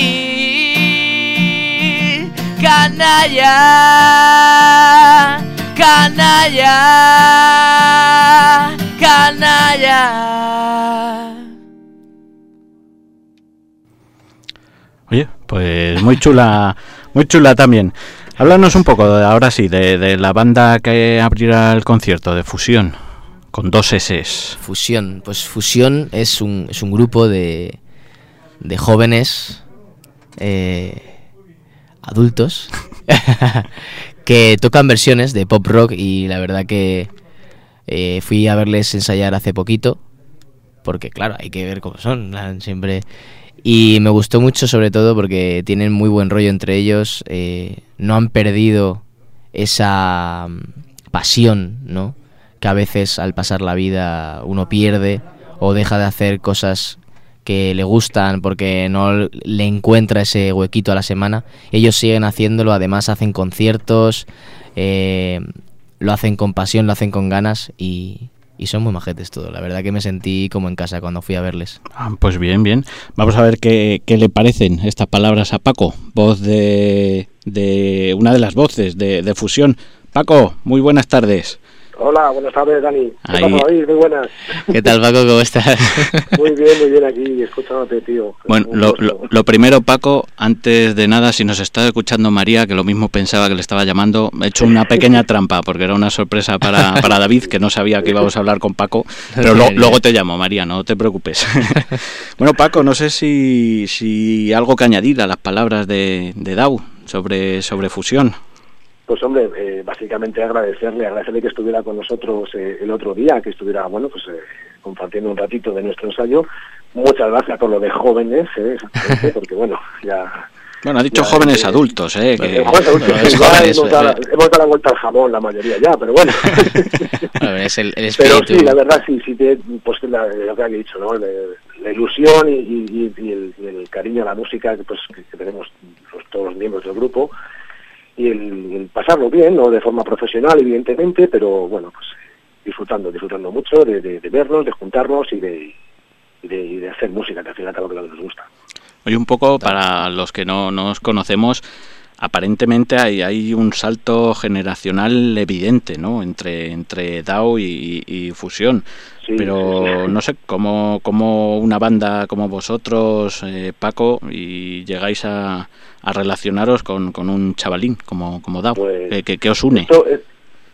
Canalla canalla, canalla. Oye, pues muy chula, muy chula también. Háblanos un poco, ahora sí, de, la banda que abrirá el concierto, de Fusión, con dos S. Fusión, pues Fusión es un, es un grupo de, de jóvenes eh, adultos <laughs> que tocan versiones de pop rock y la verdad que eh, fui a verles ensayar hace poquito, porque claro, hay que ver cómo son, siempre... Y me gustó mucho sobre todo porque tienen muy buen rollo entre ellos, eh, no han perdido esa mm, pasión, ¿no? Que a veces al pasar la vida uno pierde o deja de hacer cosas que le gustan porque no le encuentra ese huequito a la semana. Ellos siguen haciéndolo, además hacen conciertos, eh, lo hacen con pasión, lo hacen con ganas y, son muy majetes todo. La verdad que me sentí como en casa cuando fui a verles. Ah, pues bien, bien. Vamos a ver qué, le parecen estas palabras a Paco, voz de, de una de las voces de, de Fusión. Paco, muy buenas tardes. Hola, buenas tardes, Dani. ¿Qué tal, Muy buenas. ¿Qué tal, Paco? ¿Cómo estás? <laughs> muy bien, muy bien aquí, escuchándote, tío. Bueno, lo, lo, primero, Paco, antes de nada, si nos está escuchando María, que lo mismo pensaba que le estaba llamando, he hecho una pequeña trampa, porque era una sorpresa para, para David, que no sabía que íbamos a hablar con Paco, pero <laughs> luego te llamo, María, no te preocupes. <laughs> bueno, Paco, no sé si, si algo que añadir a las palabras de, de Dau sobre, sobre fusión. Pues hombre, eh, básicamente agradecerle, agradecerle que estuviera con nosotros eh, el otro día, que estuviera, bueno, pues eh, compartiendo un ratito de nuestro ensayo. Muchas gracias por lo de jóvenes, <laughs> porque bueno, ya... Bueno, ha dicho jóvenes adultos, ¿eh? Que... hemos, dado, la vuelta al jamón la mayoría ya, pero bueno. <laughs> es el, pero sí, la verdad, sí, sí, pues lo que ha dicho, ¿no? La, ilusión y, el, cariño a la música pues, que, tenemos todos los miembros del grupo y el, pasarlo bien, no de forma profesional, evidentemente, pero bueno, pues disfrutando, disfrutando mucho de, vernos, de juntarnos y de, de, hacer música, que al final es lo que nos gusta. Oye, un poco para los que no nos conocemos, aparentemente hay, hay un salto generacional evidente, ¿no? Entre, entre DAO y, Fusión. Pero no sé, ¿cómo, cómo una banda como vosotros, eh, Paco, y llegáis a, a relacionaros con, con, un chavalín como, como DAO? Pues ¿Qué, os une?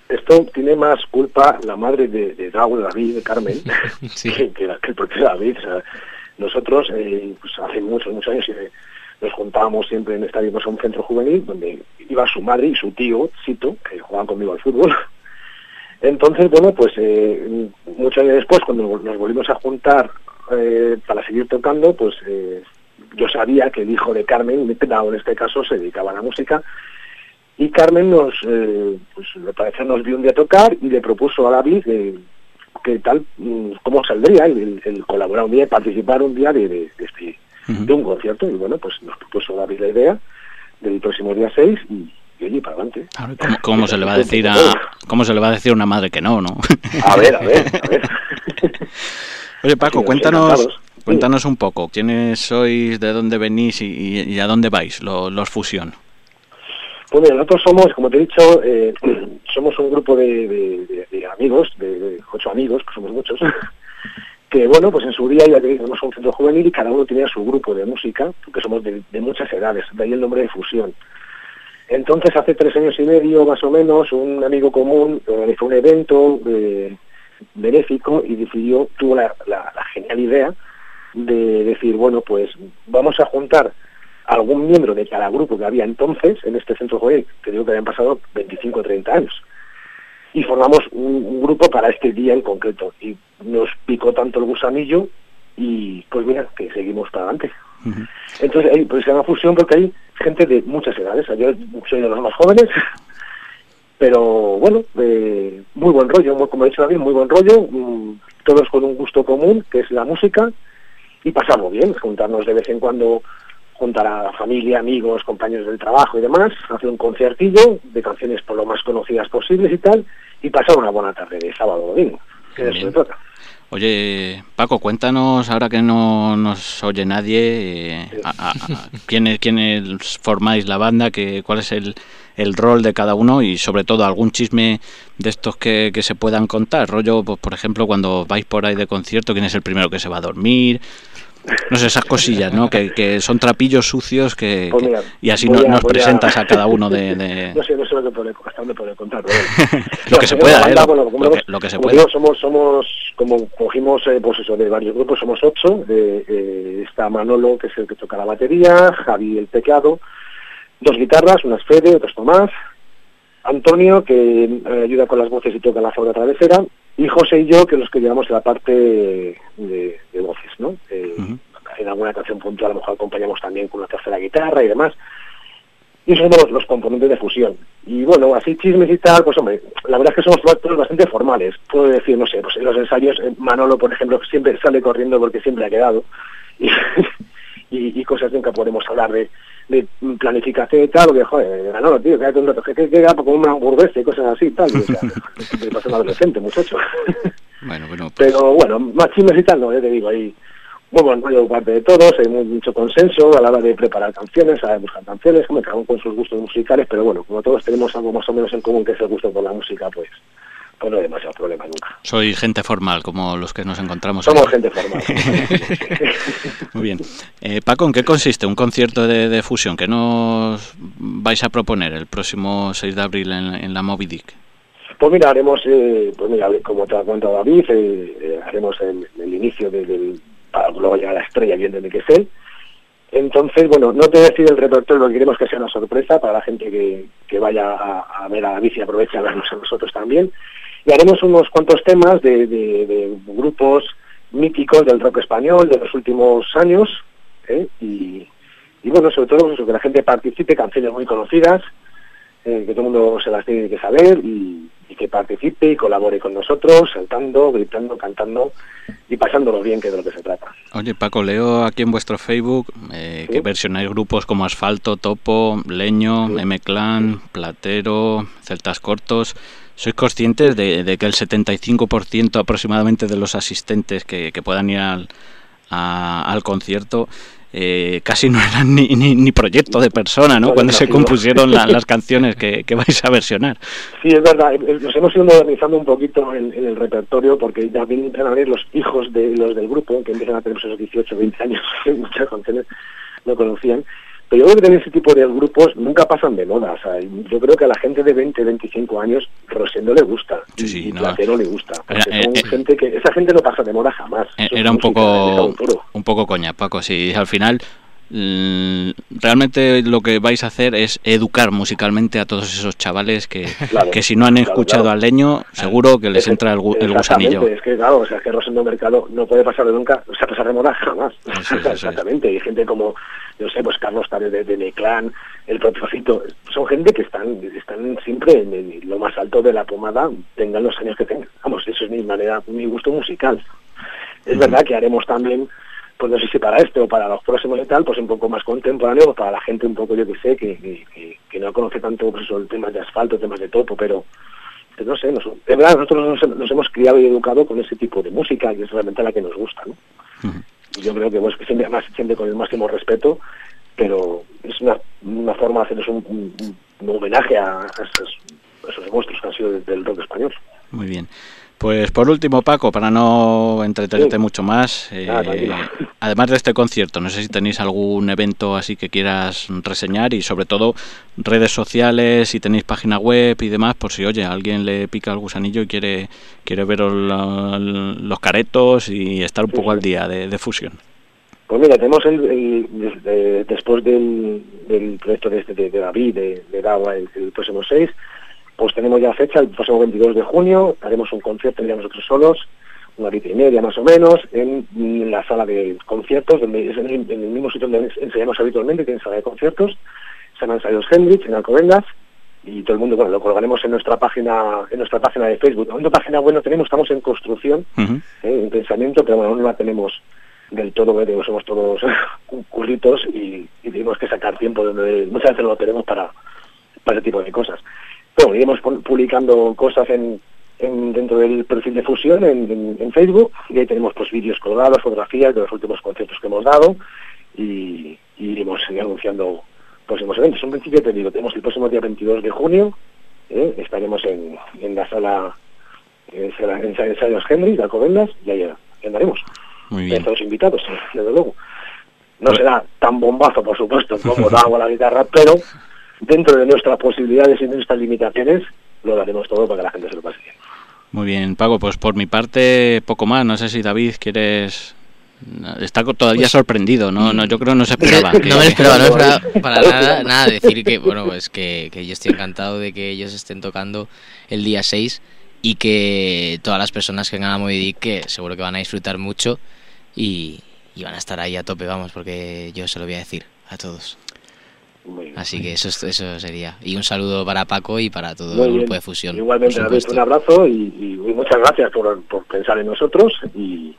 Esto, tiene más culpa la madre de, de DAO, de David, de Carmen, <laughs> <laughs> que, que, el propio David. nosotros, eh, pues hace muchos, muchos años, eh, nos juntábamos siempre en estadio, pues, un centro juvenil, donde iba su madre y su tío, Sito, que jugaban conmigo al fútbol. <laughs> Entonces, bueno, pues eh, muchos años después, cuando nos volvimos a juntar eh, para seguir tocando, pues eh, yo sabía que el hijo de Carmen, en este caso, se dedicaba a la música, y Carmen nos, pues me parece, nos vio un día tocar y le propuso a David que tal, mm, cómo saldría el, colaborar un día, participar un día de este, de un concierto. Y bueno, pues nos propuso David la idea del próximo día 6 y, y oye, para adelante. ¿Cómo, cómo se le va a decir a <laughs> cómo se le va a decir a una madre que no, no? A ver, a ver, a ver. <laughs> Oye, Paco, <laughs> Sí, cuéntanos cuéntanos un poco quiénes sois, de dónde venís y, y a dónde vais, lo- los Fusión. Pues mira, nosotros somos, como te he dicho, eh, <clears throat> somos un grupo de, de- de- de amigos, de, de ocho amigos, que somos muchos, que bueno, pues en su día ya teníamos un centro juvenil y cada uno tenía su grupo de música, porque somos de, muchas edades, de ahí el nombre de fusión. Entonces, hace tres años y medio, más o menos, un amigo común organizó un evento eh, benéfico y decidió, tuvo la, genial idea de decir, bueno, pues vamos a juntar algún miembro de cada grupo que había entonces en este centro juvenil, que digo que habían pasado 25 o 30 años, y formamos un, un grupo para este día en concreto. Y nos picó tanto el gusanillo y pues mira, que seguimos para adelante. Entonces, hay, pues se llama fusión porque hay gente de muchas edades. Yo soy de los más jóvenes, <laughs> pero bueno, eh, muy buen rollo, muy, como ha dicho David, muy buen rollo, mm, todos con un gusto común, que es la música, y pasamos bien, juntarnos de vez en cuando, juntar a familia, amigos, compañeros del trabajo y demás, hacer un conciertillo de canciones por lo más conocidas posibles y tal, y pasar una buena tarde de sábado o domingo, que de eso Bien. se trata. Oye, Paco, cuéntanos, ahora que no nos oye nadie, eh, a- a- a- <laughs> ¿quiénes, quiénes formáis la banda, que, cuál es el, el rol de cada uno y sobre todo algún chisme de estos que, que se puedan contar. Rollo, pues, por ejemplo, cuando vais por ahí de concierto, ¿quién es el primero que se va a dormir? No sé, esas cosillas, ¿no? Que, que son trapillos sucios que, Pues que- y así no- a- nos a- presentas a cada uno de... de- <laughs> No sé, no sé lo que puede, hasta dónde puede contar. bueno. <laughs> Lo que se pueda, ¿eh? Lo- bueno, como lo que- vemos, lo que se pueda. somos, somos, como cogimos, eh, pues eso, de varios grupos, somos ocho. de- eh, está Manolo, que es el que toca la batería, Javi el teclado, dos guitarras, unas Fede, otras Tomás, Antonio, que eh, ayuda con las voces y toca la flauta travesera, y José y yo, que los que llevamos la parte de, de voces, ¿no? Eh. En alguna canción puntual a lo mejor acompañamos también con una tercera guitarra y demás. Y esos somos los, los componentes de fusión. Y bueno, así chismes y tal, pues hombre, la verdad es que somos todos bastante formales. Puedo decir, no sé, pues en los ensayos, eh, Manolo, por ejemplo, siempre sale corriendo porque siempre ha quedado. <laughs> Y, y, y cosas nunca podemos hablar de, de planificación y tal, porque, joder, Manolo, tío, quédate un rato, que que queda como una hamburguesa y cosas así y tal. Y, sea, <laughs> me pasa un adolescente, muchacho. Bueno, bueno, pues, Pero bueno, más chismes y tal, no, ya te digo, ahí muy buen rollo parte de todos, hay mu- mucho consenso a la hora de preparar canciones, a buscar canciones, como cada uno con sus gustos musicales, pero bueno, como todos tenemos algo más o menos en común que es el gusto por la música, pues, pues no hay demasiado problema nunca. soy gente formal, como los que nos encontramos. Somos gente formal. <laughs> Muy bien. Eh, Paco, ¿en qué consiste un concierto de, de fusión que nos vais a proponer el próximo 6 de abril en, en la Moby Dick? Pues mira, haremos, eh, pues mira, como te ha contado David, eh, eh, haremos el, el inicio de- del, para luego llegar a la estrella bien de que es él. Entonces, bueno, no te voy a decir el repertorio, porque queremos que sea una sorpresa para la gente que, que vaya a, a ver a David y aproveche a vernos a nosotros también. Y haremos unos cuantos temas de, de- de grupos míticos del rock español de los últimos años, ¿eh? y, y bueno, sobre todo pues eso, que la gente participe, canciones muy conocidas, eh, que todo el mundo se las tiene que saber y, y que participe y colabore con nosotros, saltando, gritando, cantando y pasándolo bien, que es de lo que se trata. Oye, Paco, leo aquí en vuestro Facebook eh, que Sí. versionáis grupos como Asfalto, Topo, Leño, Sí. M-Clan, Platero, Celtas Cortos. ¿Sois conscientes de, de que el 75% aproximadamente de los asistentes que, que puedan ir al, a- al concierto eh, casi no eran ni, ni, ni proyecto de persona, ¿no? No, Cuando no, se no. compusieron la- las canciones que, que vais a versionar. Sí, es verdad, eh, nos hemos ido modernizando un poquito en, en el repertorio porque empiezan a venir los hijos de los del grupo, que empiezan a tener esos 18, 20 años, <laughs> muchas canciones no conocían. Pero yo creo que también ese tipo de grupos nunca pasan de moda. O sea, yo creo que a la gente de 20, 25 años Rosendo le gusta Sí, y- sí, y no. Platero le gusta. Porque Era- son eh, eh, gente que esa gente no pasa de moda jamás. Eh, Era un poco un poco coña, Paco. Si al final realmente lo que vais a hacer es educar musicalmente a todos esos chavales que, <laughs> que si no han escuchado al leño, seguro que les entra el, el gusanillo. Es que claro, o sea, que Rosendo Mercado no puede pasar de nunca, o sea, pasar de moda jamás. Exactamente. Y gente como, yo sé, pues Carlos Tárez de, de Neclán, el propio Fito, son gente que están, están siempre en, lo más alto de la pomada, tengan los años que tengan. Vamos, eso es mi manera, mi gusto musical. Es verdad que haremos también, pues no sé si para este o para los próximos y tal, pues un poco más contemporáneo, para la gente un poco, yo que sé, que, que, no conoce tanto pues eso, temas de asfalto, temas de topo, pero pues no sé, nos, de verdad nosotros nos, hemos criado y educado con ese tipo de música, que es realmente la que nos gusta, ¿no? Y yo creo que, pues, siempre, además, siempre con el máximo respeto, pero es una, una forma de hacerles un, un, homenaje a, esos, esos, monstruos que han sido del rock español. Muy bien. Pues por último, Paco, para no entretenerte mucho más, eh, además de este concierto, no sé si tenéis algún evento así que quieras reseñar y sobre todo redes sociales, si tenéis página web y demás, por si oye, alguien le pica el gusanillo y quiere quiere ver los caretos y estar un poco al día de, fusión. Pues mira, tenemos el, después del, del proyecto de, este, de, David, de, de Dawa, el, el próximo 6, pues tenemos ya fecha, el próximo 22 de junio, haremos un concierto ya nosotros solos, una horita y media más o menos, en, la sala de conciertos, en, el, mismo sitio donde enseñamos habitualmente, que es sala de conciertos, se llama Ensayos Hendrix, en Alcobendas, y todo el mundo, bueno, lo colgaremos en nuestra página en nuestra página de Facebook. En nuestra página bueno tenemos, estamos en construcción, eh, en pensamiento, pero bueno, aún no la tenemos del todo, somos todos <laughs> curritos y, tenemos que sacar tiempo donde muchas veces lo tenemos para, para ese tipo de cosas. Bueno, iremos publicando cosas en, dentro del perfil de Fusión en, Facebook y ahí tenemos pues vídeos colgados, fotografías de los últimos conciertos que hemos dado y, iremos anunciando próximos eventos. En principio te digo, tenemos el próximo día 22 de junio, ¿eh? estaremos en, la sala en, en Ensayos Henry de Alcobendas y ahí andaremos. Muy bien. Todos invitados, desde luego. No pues será tan bombazo, por supuesto, como da agua la guitarra, pero dentro de nuestras posibilidades y de nuestras limitaciones, lo daremos todo para que la gente se lo pase bien. Muy bien, Pago, pues por mi parte poco más. No sé si David quieres está todavía pues sorprendido, ¿no? no Yo creo que no se esperaba. <laughs> no me esperaba, no <laughs> esperaba para nada, nada decir que, bueno, pues que, que, yo estoy encantado de que ellos estén tocando el día 6 y que todas las personas que vengan a Movidic que seguro que van a disfrutar mucho y, y van a estar ahí a tope, vamos, porque yo se lo voy a decir a todos. Así que eso, eso sería. Y un saludo para Paco y para todo el grupo de fusión. Igualmente, un abrazo y, muchas gracias por, pensar en nosotros y,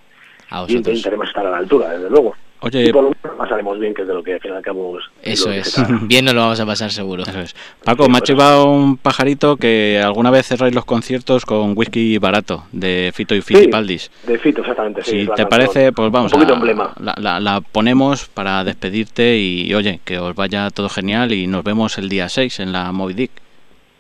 y intentaremos estar a la altura, desde luego. Oye, y por lo menos pasaremos bien, que es de lo que al fin y al cabo Eso es, bien nos lo vamos a pasar seguro. Eso es. Paco, me ha chivado un pajarito que alguna vez cerráis los conciertos con whisky barato, de Fito y Fitipaldis. Sí, de Fito, exactamente. Si te parece, pues vamos, un emblema. La, la, ponemos para despedirte y, oye, que os vaya todo genial y nos vemos el día 6 en la Moby Dick.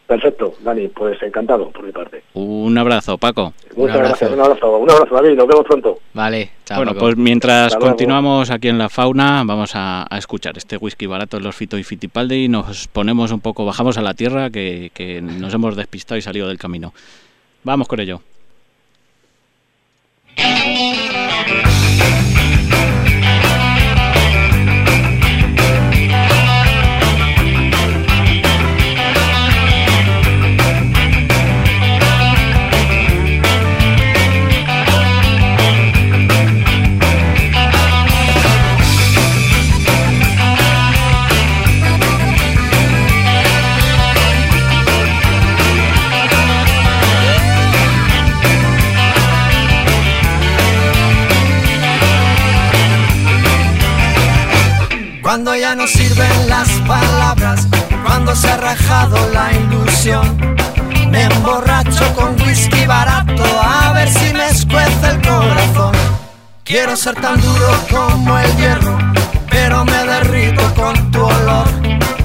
Perfecto, Dani, pues encantado por mi parte. Un abrazo, Paco. Muchas gracias, un abrazo, un abrazo, David, nos vemos pronto. Vale, chao. Bueno, pues mientras continuamos aquí en la fauna, vamos a, escuchar este whisky barato de los Fito y Fitipaldi y nos ponemos un poco, bajamos a la tierra que, que nos hemos despistado y salido del camino. Vamos con ello. Cuando ya no sirven las palabras, cuando se ha rajado la ilusión. Me emborracho con whisky barato a ver si me escuece el corazón. Quiero ser tan duro como el hierro, pero me derrito con tu olor.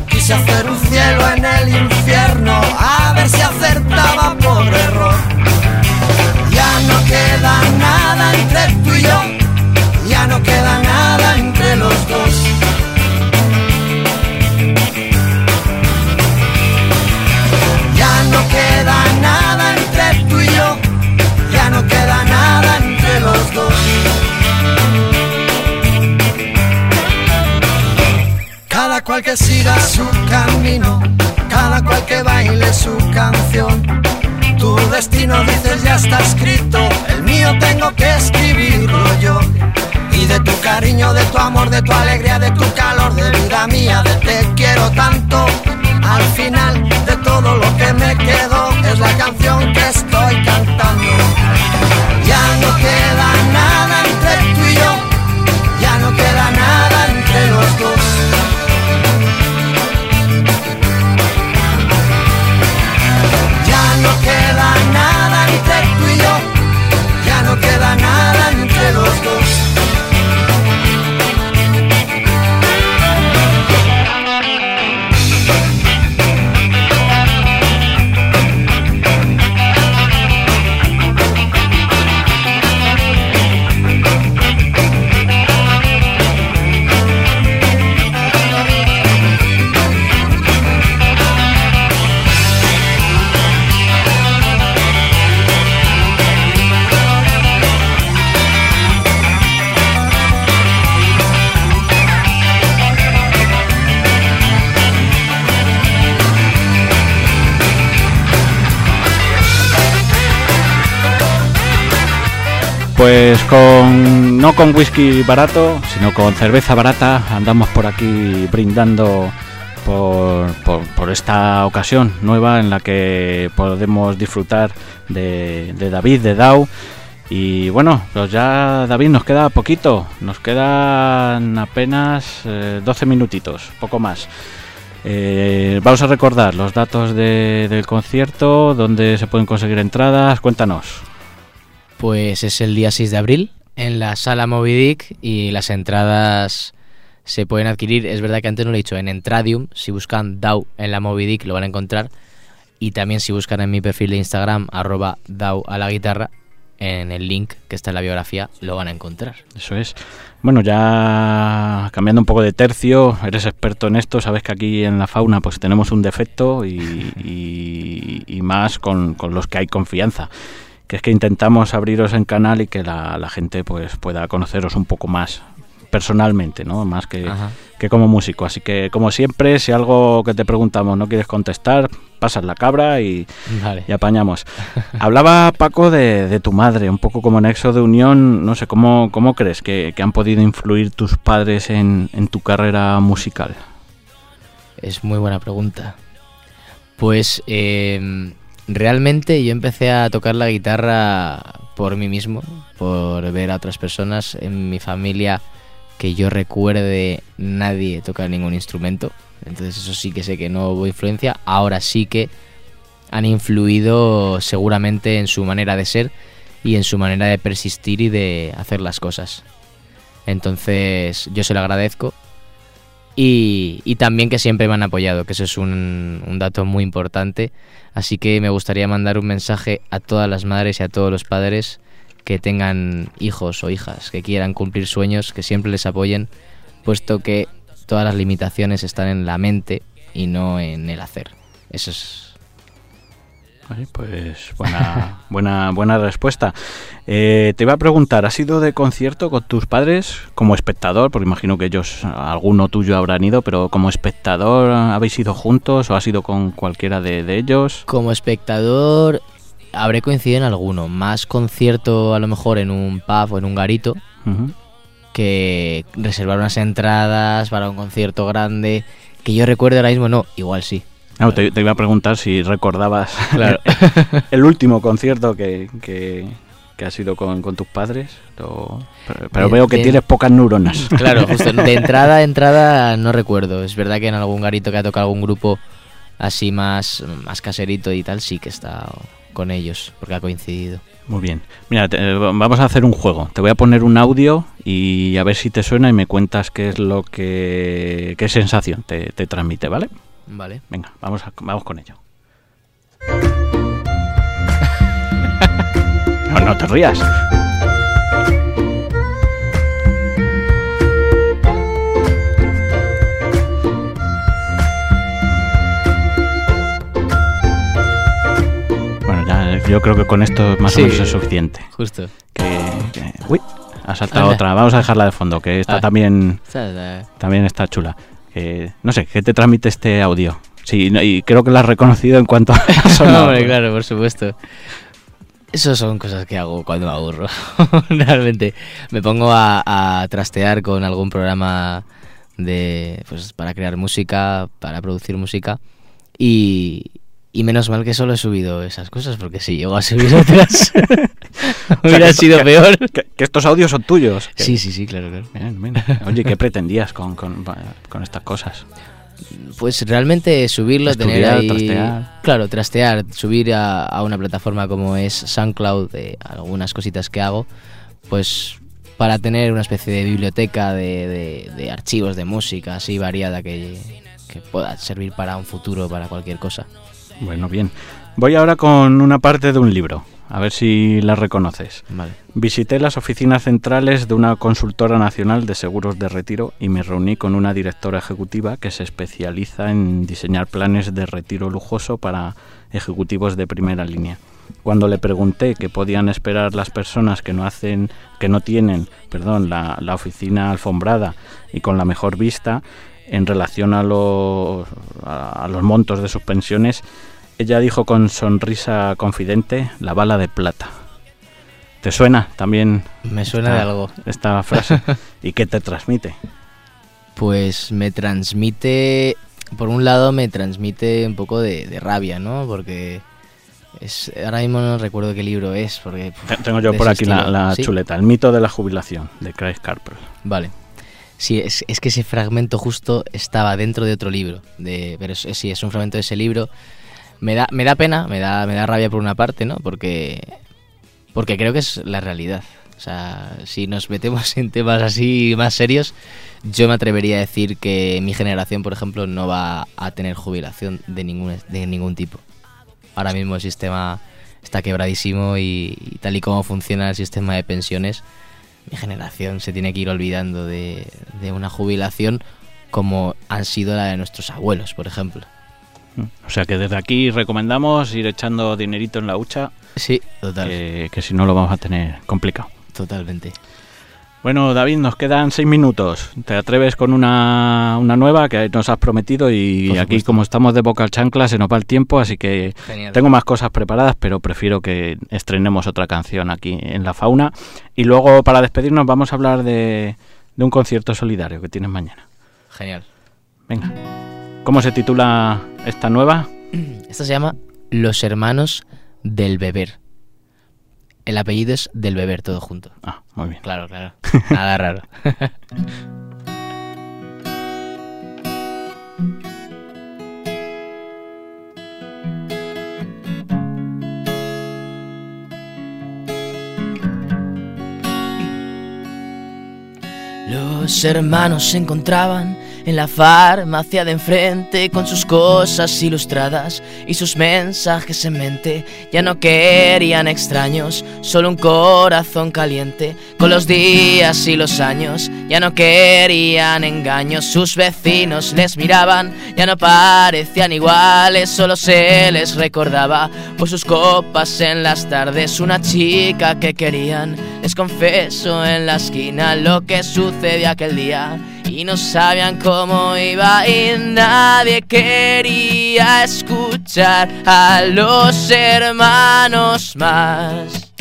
Quise hacer un cielo en el infierno, a ver si acertaba por error. Ya no queda nada entre tú y yo, ya no queda nada entre los dos. Cada cual que siga su camino, cada cual que baile su canción. Tu destino dices ya está escrito, el mío tengo que escribirlo yo. Y de tu cariño, de tu amor, de tu alegría, de tu calor, de vida mía, de te quiero tanto. Al final de todo lo que me quedó es la canción que estoy cantando. Pues con no con whisky barato, sino con cerveza barata, andamos por aquí brindando por, por- esta ocasión nueva en la que podemos disfrutar de, David, de Dau. Y bueno, pues ya David nos queda poquito, nos quedan apenas eh, 12 minutitos, poco más. Eh, vamos a recordar los datos de- del concierto, dónde se pueden conseguir entradas, cuéntanos. Pues es el día 6 de abril en la sala Moby Dick y las entradas se pueden adquirir. Es verdad que antes no lo he dicho, en Entradium, si buscan DAO en la Moby Dick lo van a encontrar. Y también si buscan en mi perfil de Instagram, arroba DAO a la guitarra, en el link que está en la biografía, lo van a encontrar. Eso es. Bueno, ya cambiando un poco de tercio, eres experto en esto, sabes que aquí en la fauna pues tenemos un defecto y, más con los que hay confianza, que es que intentamos abriros en canal y que la, la gente pues pueda conoceros un poco más personalmente, ¿no? Más que, que como músico. Así que como siempre, si algo que te preguntamos no quieres contestar, pasas la cabra y, Vale. y apañamos. <laughs> Hablaba Paco de, de tu madre, un poco como nexo de unión, no sé, ¿cómo, cómo crees que, que han podido influir tus padres en, en tu carrera musical? Es muy buena pregunta. Pues eh, realmente yo empecé a tocar la guitarra por mí mismo, por ver a otras personas en mi familia que yo recuerde nadie tocar ningún instrumento. Entonces eso sí que sé que no hubo influencia. Ahora sí que han influido seguramente en su manera de ser y en su manera de persistir y de hacer las cosas. Entonces yo se lo agradezco y, también que siempre me han apoyado, que eso es un, un dato muy importante. Así que me gustaría mandar un mensaje a todas las madres y a todos los padres que tengan hijos o hijas, que quieran cumplir sueños, que siempre les apoyen, puesto que todas las limitaciones están en la mente y no en el hacer. Eso es... Pues buena, <laughs> buena, buena respuesta. Eh, te iba a preguntar, ¿has ido de concierto con tus padres como espectador? Porque imagino que ellos, alguno tuyo habrán ido, pero como espectador, ¿habéis ido juntos o has ido con cualquiera de, de ellos? Como espectador habré coincidido en alguno, más concierto a lo mejor en un pub o en un garito, que reservar unas entradas para un concierto grande, que yo recuerdo ahora mismo no, igual sí. No, te, te iba a preguntar si recordabas Claro. <laughs> el último concierto que, que, que has ido con, con tus padres. pero veo que tienes pocas neuronas. Claro, <laughs> justo de entrada a entrada no recuerdo. Es verdad que en algún garito que ha tocado algún grupo así más, más caserito y tal, sí que he estado con ellos, porque ha coincidido. Muy bien. Mira, te- vamos a hacer un juego. Te voy a poner un audio y a ver si te suena y me cuentas qué es lo que. qué sensación te, te transmite, ¿vale? Vale. Venga, vamos, a- vamos con ello. <laughs> No, no te rías. Bueno, ya yo creo que con esto más Sí. o menos es suficiente. Justo. Que, que- uy, ha saltado Anda. otra. Vamos a dejarla de fondo, que esta Ah. también también está chula. Que, no sé, ¿qué te transmite este audio? Sí, no- y creo que lo has reconocido en cuanto <laughs> a sonado. <laughs> Hombre, claro, por supuesto. Eso son cosas que hago cuando me aburro. <laughs> Realmente me pongo a, a trastear con algún programa de pues para crear música, para producir música y, y menos mal que solo he subido esas cosas porque si llego a subir <laughs> otras <laughs> <laughs> hubiera sido que- peor. Que, que estos audios son tuyos. que- Sí, sí, sí, claro, claro. Bien, bien. Oye, ¿qué pretendías con, con, con estas cosas? Pues realmente subirlo, tener ahí... trastear. Claro, trastear, subir a, a una plataforma como es SoundCloud de algunas cositas que hago, pues para tener una especie de biblioteca de, de- de archivos de música así variada que, que pueda servir para un futuro, para cualquier cosa. Bueno, bien. Voy ahora con una parte de un libro, a ver si la reconoces. Vale. Visité las oficinas centrales de una consultora nacional de seguros de retiro y me reuní con una directora ejecutiva que se especializa en diseñar planes de retiro lujoso para ejecutivos de primera línea. Cuando le pregunté qué podían esperar las personas que no hacen, que no tienen, perdón, la, la oficina alfombrada y con la mejor vista en relación a los, a, a los montos de sus pensiones, ella dijo con sonrisa confidente la bala de plata. ¿Te suena también Me suena esta- de algo. esta frase? <laughs> ¿Y qué te transmite? Pues me transmite, por un lado me transmite un poco de, de rabia, ¿no? Porque es, ahora mismo no recuerdo qué libro es, porque... Te- Tengo yo por aquí la, estilo. la ¿Sí? chuleta, El mito de la jubilación, de Craig Carper. Vale. Sí, es, es que ese fragmento justo estaba dentro de otro libro. De, pero es- sí, es un fragmento de ese libro. Me da, me da pena, me da, me da rabia por una parte, ¿no? Porque, porque creo que es la realidad. O sea, si nos metemos <laughs> en temas así más serios, yo me atrevería a decir que mi generación, por ejemplo, no va a tener jubilación de ningún, de ningún tipo. Ahora mismo el sistema está quebradísimo y, tal y como funciona el sistema de pensiones, mi generación se tiene que ir olvidando de, de una jubilación como han sido la de nuestros abuelos, por ejemplo. O sea que desde aquí recomendamos ir echando dinerito en la hucha, Sí, total. que, que si no lo vamos a tener complicado. Totalmente. Bueno, David, nos quedan seis minutos. ¿Te atreves con una, una nueva que nos has prometido? Y aquí, como estamos de boca al chancla, se nos va el tiempo, así que Genial. tengo más cosas preparadas, pero prefiero que estrenemos otra canción aquí en La Fauna. Y luego, para despedirnos, vamos a hablar de, de un concierto solidario que tienes mañana. Genial. Venga. ¿Cómo se titula esta nueva? Esta se llama Los Hermanos del Beber. El apellido es del Beber, todo junto. Ah, muy bien. Claro, claro. <laughs> Nada raro. <laughs> Los hermanos se encontraban en la farmacia de enfrente con sus cosas ilustradas y sus mensajes en mente. Ya no querían extraños, solo un corazón caliente. Con los días y los años ya no querían engaños. Sus vecinos les miraban, ya no parecían iguales, solo se les recordaba por sus copas en las tardes. Una chica que querían, les confeso en la esquina lo que sucedió aquel día. Y no sabían cómo iba y nadie quería escuchar a los hermanos más.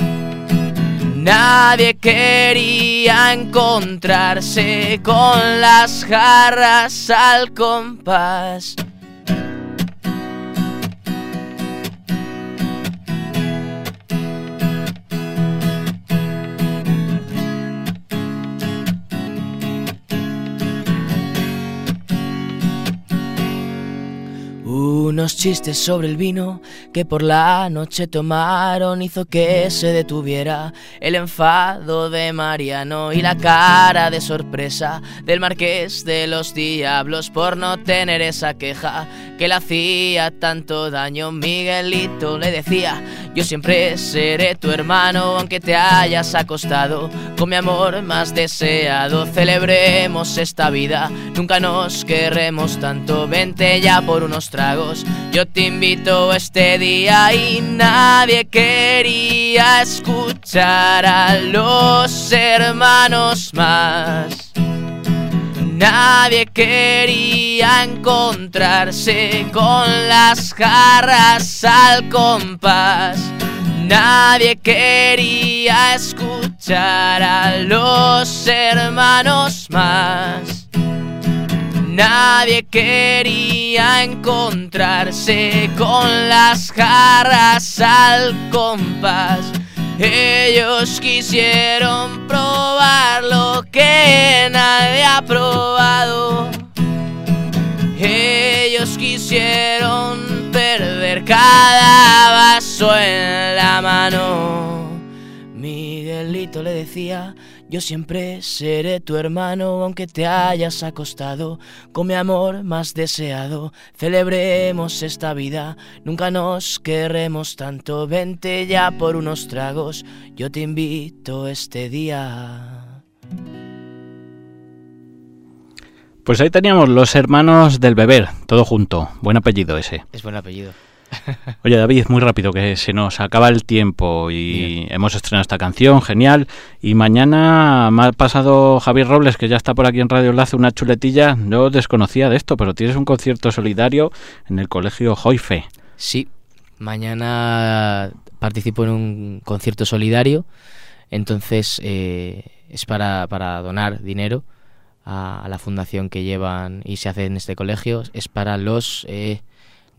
Nadie quería encontrarse con las jarras al compás. Unos chistes sobre el vino que por la noche tomaron hizo que se detuviera el enfado de Mariano y la cara de sorpresa del marqués de los diablos por no tener esa queja que le hacía tanto daño. Miguelito le decía, yo siempre seré tu hermano aunque te hayas acostado con mi amor más deseado. Celebremos esta vida, nunca nos querremos tanto. Vente ya por unos tragos, yo te invito este día y nadie quería escuchar a los hermanos más. Nadie quería encontrarse con las garras al compás. Nadie quería escuchar a los hermanos más. Nadie quería encontrarse con las jarras al compás. Ellos quisieron probar lo que nadie ha probado. Ellos quisieron perder cada vaso en la mano. Miguelito le decía, yo siempre seré tu hermano aunque te hayas acostado con mi amor más deseado. Celebremos esta vida, nunca nos querremos tanto. Vente ya por unos tragos, yo te invito este día. Pues ahí teníamos los hermanos del beber, todo junto. Buen apellido ese. Es buen apellido. <laughs> Oye David, muy rápido, que se nos acaba el tiempo y hemos estrenado esta canción, genial. Y mañana me ha pasado Javier Robles, que ya está por aquí en Radio Enlace, una chuletilla. No desconocía de esto, pero tienes un concierto solidario en el Colegio Joife. Sí, mañana participo en un concierto solidario, entonces eh, es para, para donar dinero a, a la fundación que llevan y se hace en este colegio. Es para los... Eh,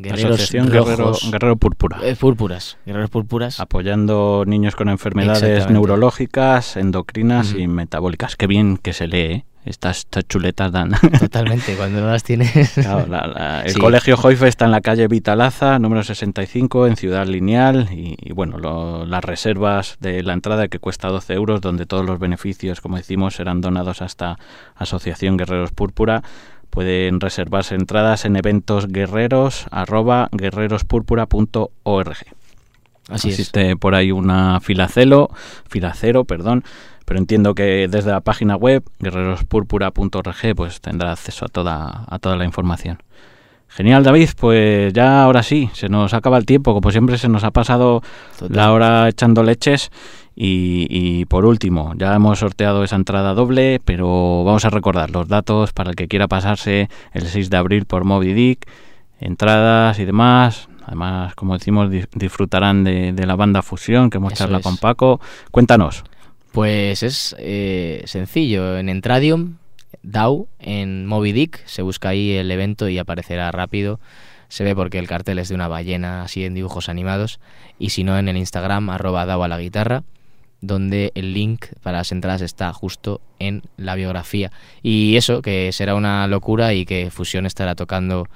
Guerreros Guerrero, Guerrero Púrpura. eh, púrpuras, guerreros púrpuras. Apoyando niños con enfermedades neurológicas, endocrinas y metabólicas. Qué bien que se lee, ¿eh? Estas, chuletas dan. <laughs> Totalmente, cuando no las tienes. Claro, la- la- el Sí. colegio Joife está en la calle Vitalaza, número 65, en Ciudad Lineal. Y, y bueno, lo- las reservas de la entrada que cuesta 12 euros, donde todos los beneficios, como decimos, serán donados a esta Asociación Guerreros Púrpura. Pueden reservarse entradas en eventosguerreros arroba guerrerospúrpura.org. Así es. Existe por ahí una filacelo, filacero, perdón, pero entiendo que desde la página web guerrerospúrpura.org pues tendrá acceso a toda, a toda la información. Genial, David, pues ya ahora sí, se nos acaba el tiempo, como siempre se nos ha pasado la hora echando leches y, y por último, ya hemos sorteado esa entrada doble, pero vamos a recordar los datos para el que quiera pasarse el 6 de abril por Moby Dick, entradas y demás. Además, como decimos, di- disfrutarán de, de la banda Fusión que hemos Eso charlado es. con Paco. Cuéntanos. Pues es eh, sencillo. En Entradium, DAO, en Moby Dick, se busca ahí el evento y aparecerá rápido. Se ve porque el cartel es de una ballena así en dibujos animados. Y si no, en el Instagram, arroba DAO a la guitarra, donde el link para las entradas está justo en la biografía. Y eso, que será una locura y que Fusión estará tocando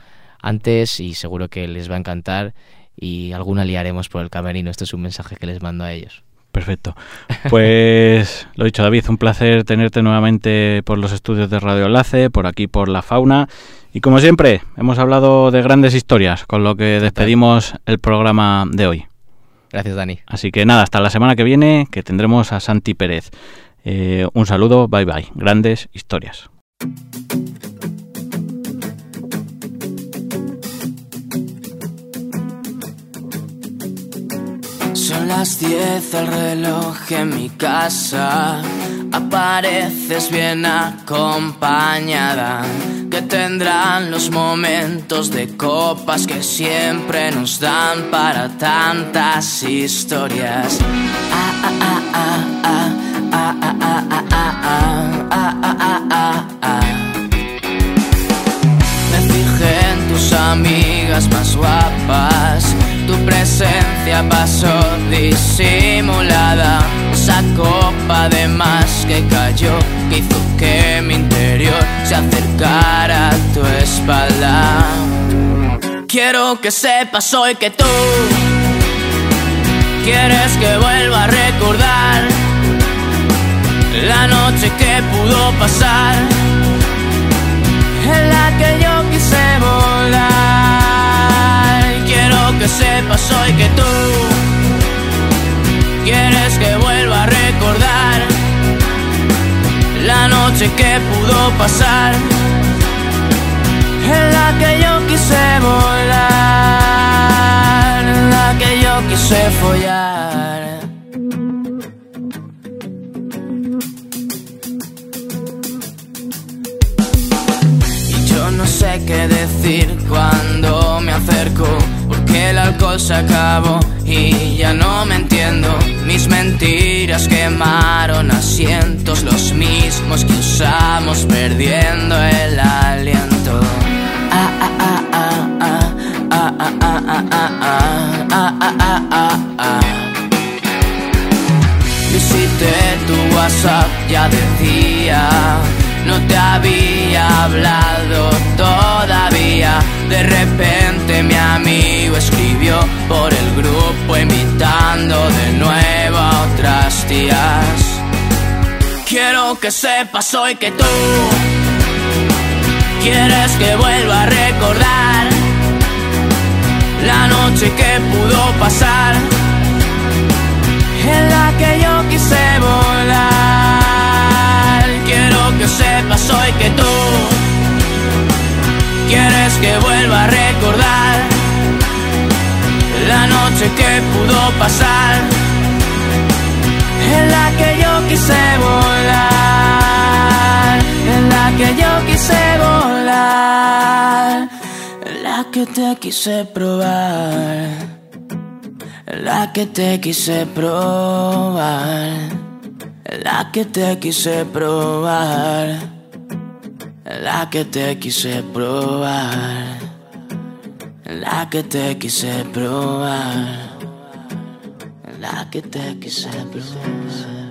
antes y seguro que les va a encantar. Y alguna liaremos por el camerino. Esto es un mensaje que les mando a ellos. Perfecto. Pues lo dicho, David, un placer tenerte nuevamente por los estudios de Radio Enlace, por aquí por la fauna. Y como siempre, hemos hablado de grandes historias, con lo que despedimos el programa de hoy. Gracias, Dani. Así que nada, hasta la semana que viene, que tendremos a Santi Pérez. Eh, un saludo, bye bye. Grandes historias. Son las 10 el reloj en mi casa. Apareces bien acompañada. Que tendrán los momentos de copas que siempre nos dan para tantas historias. Me fijé en tus amigas más guapas tu presencia pasó disimulada. Esa copa de más que cayó, que hizo que mi interior se acercara a tu espalda. Quiero que sepas hoy que tú quieres que vuelva a recordar la noche que pudo pasar en la que yo que sepas hoy que tú quieres que vuelva a recordar la noche que pudo pasar en la que yo quise volar, en la que yo quise follar. Se acabó y ya no me entiendo. Mis mentiras quemaron asientos, los mismos que usamos perdiendo el aliento. Ah, ah, ah, ah, ah, ah, ah, ah, ah, ah, ah, ah, ah, ah. Visité tu WhatsApp, ya decía, no te había hablado todavía. De repente mi amigo escribió por el grupo invitando de nuevo a otras tías. Quiero que sepas hoy que tú quieres que vuelva a recordar la noche que pudo pasar en la que yo que sepas hoy que tú quieres que vuelva a recordar la noche que pudo pasar en la que yo quise volar, en la que yo quise volar, en la que te quise probar la que te quise probar, la que te quise probar, la que te quise probar, la que te quise probar, la que te quise probar.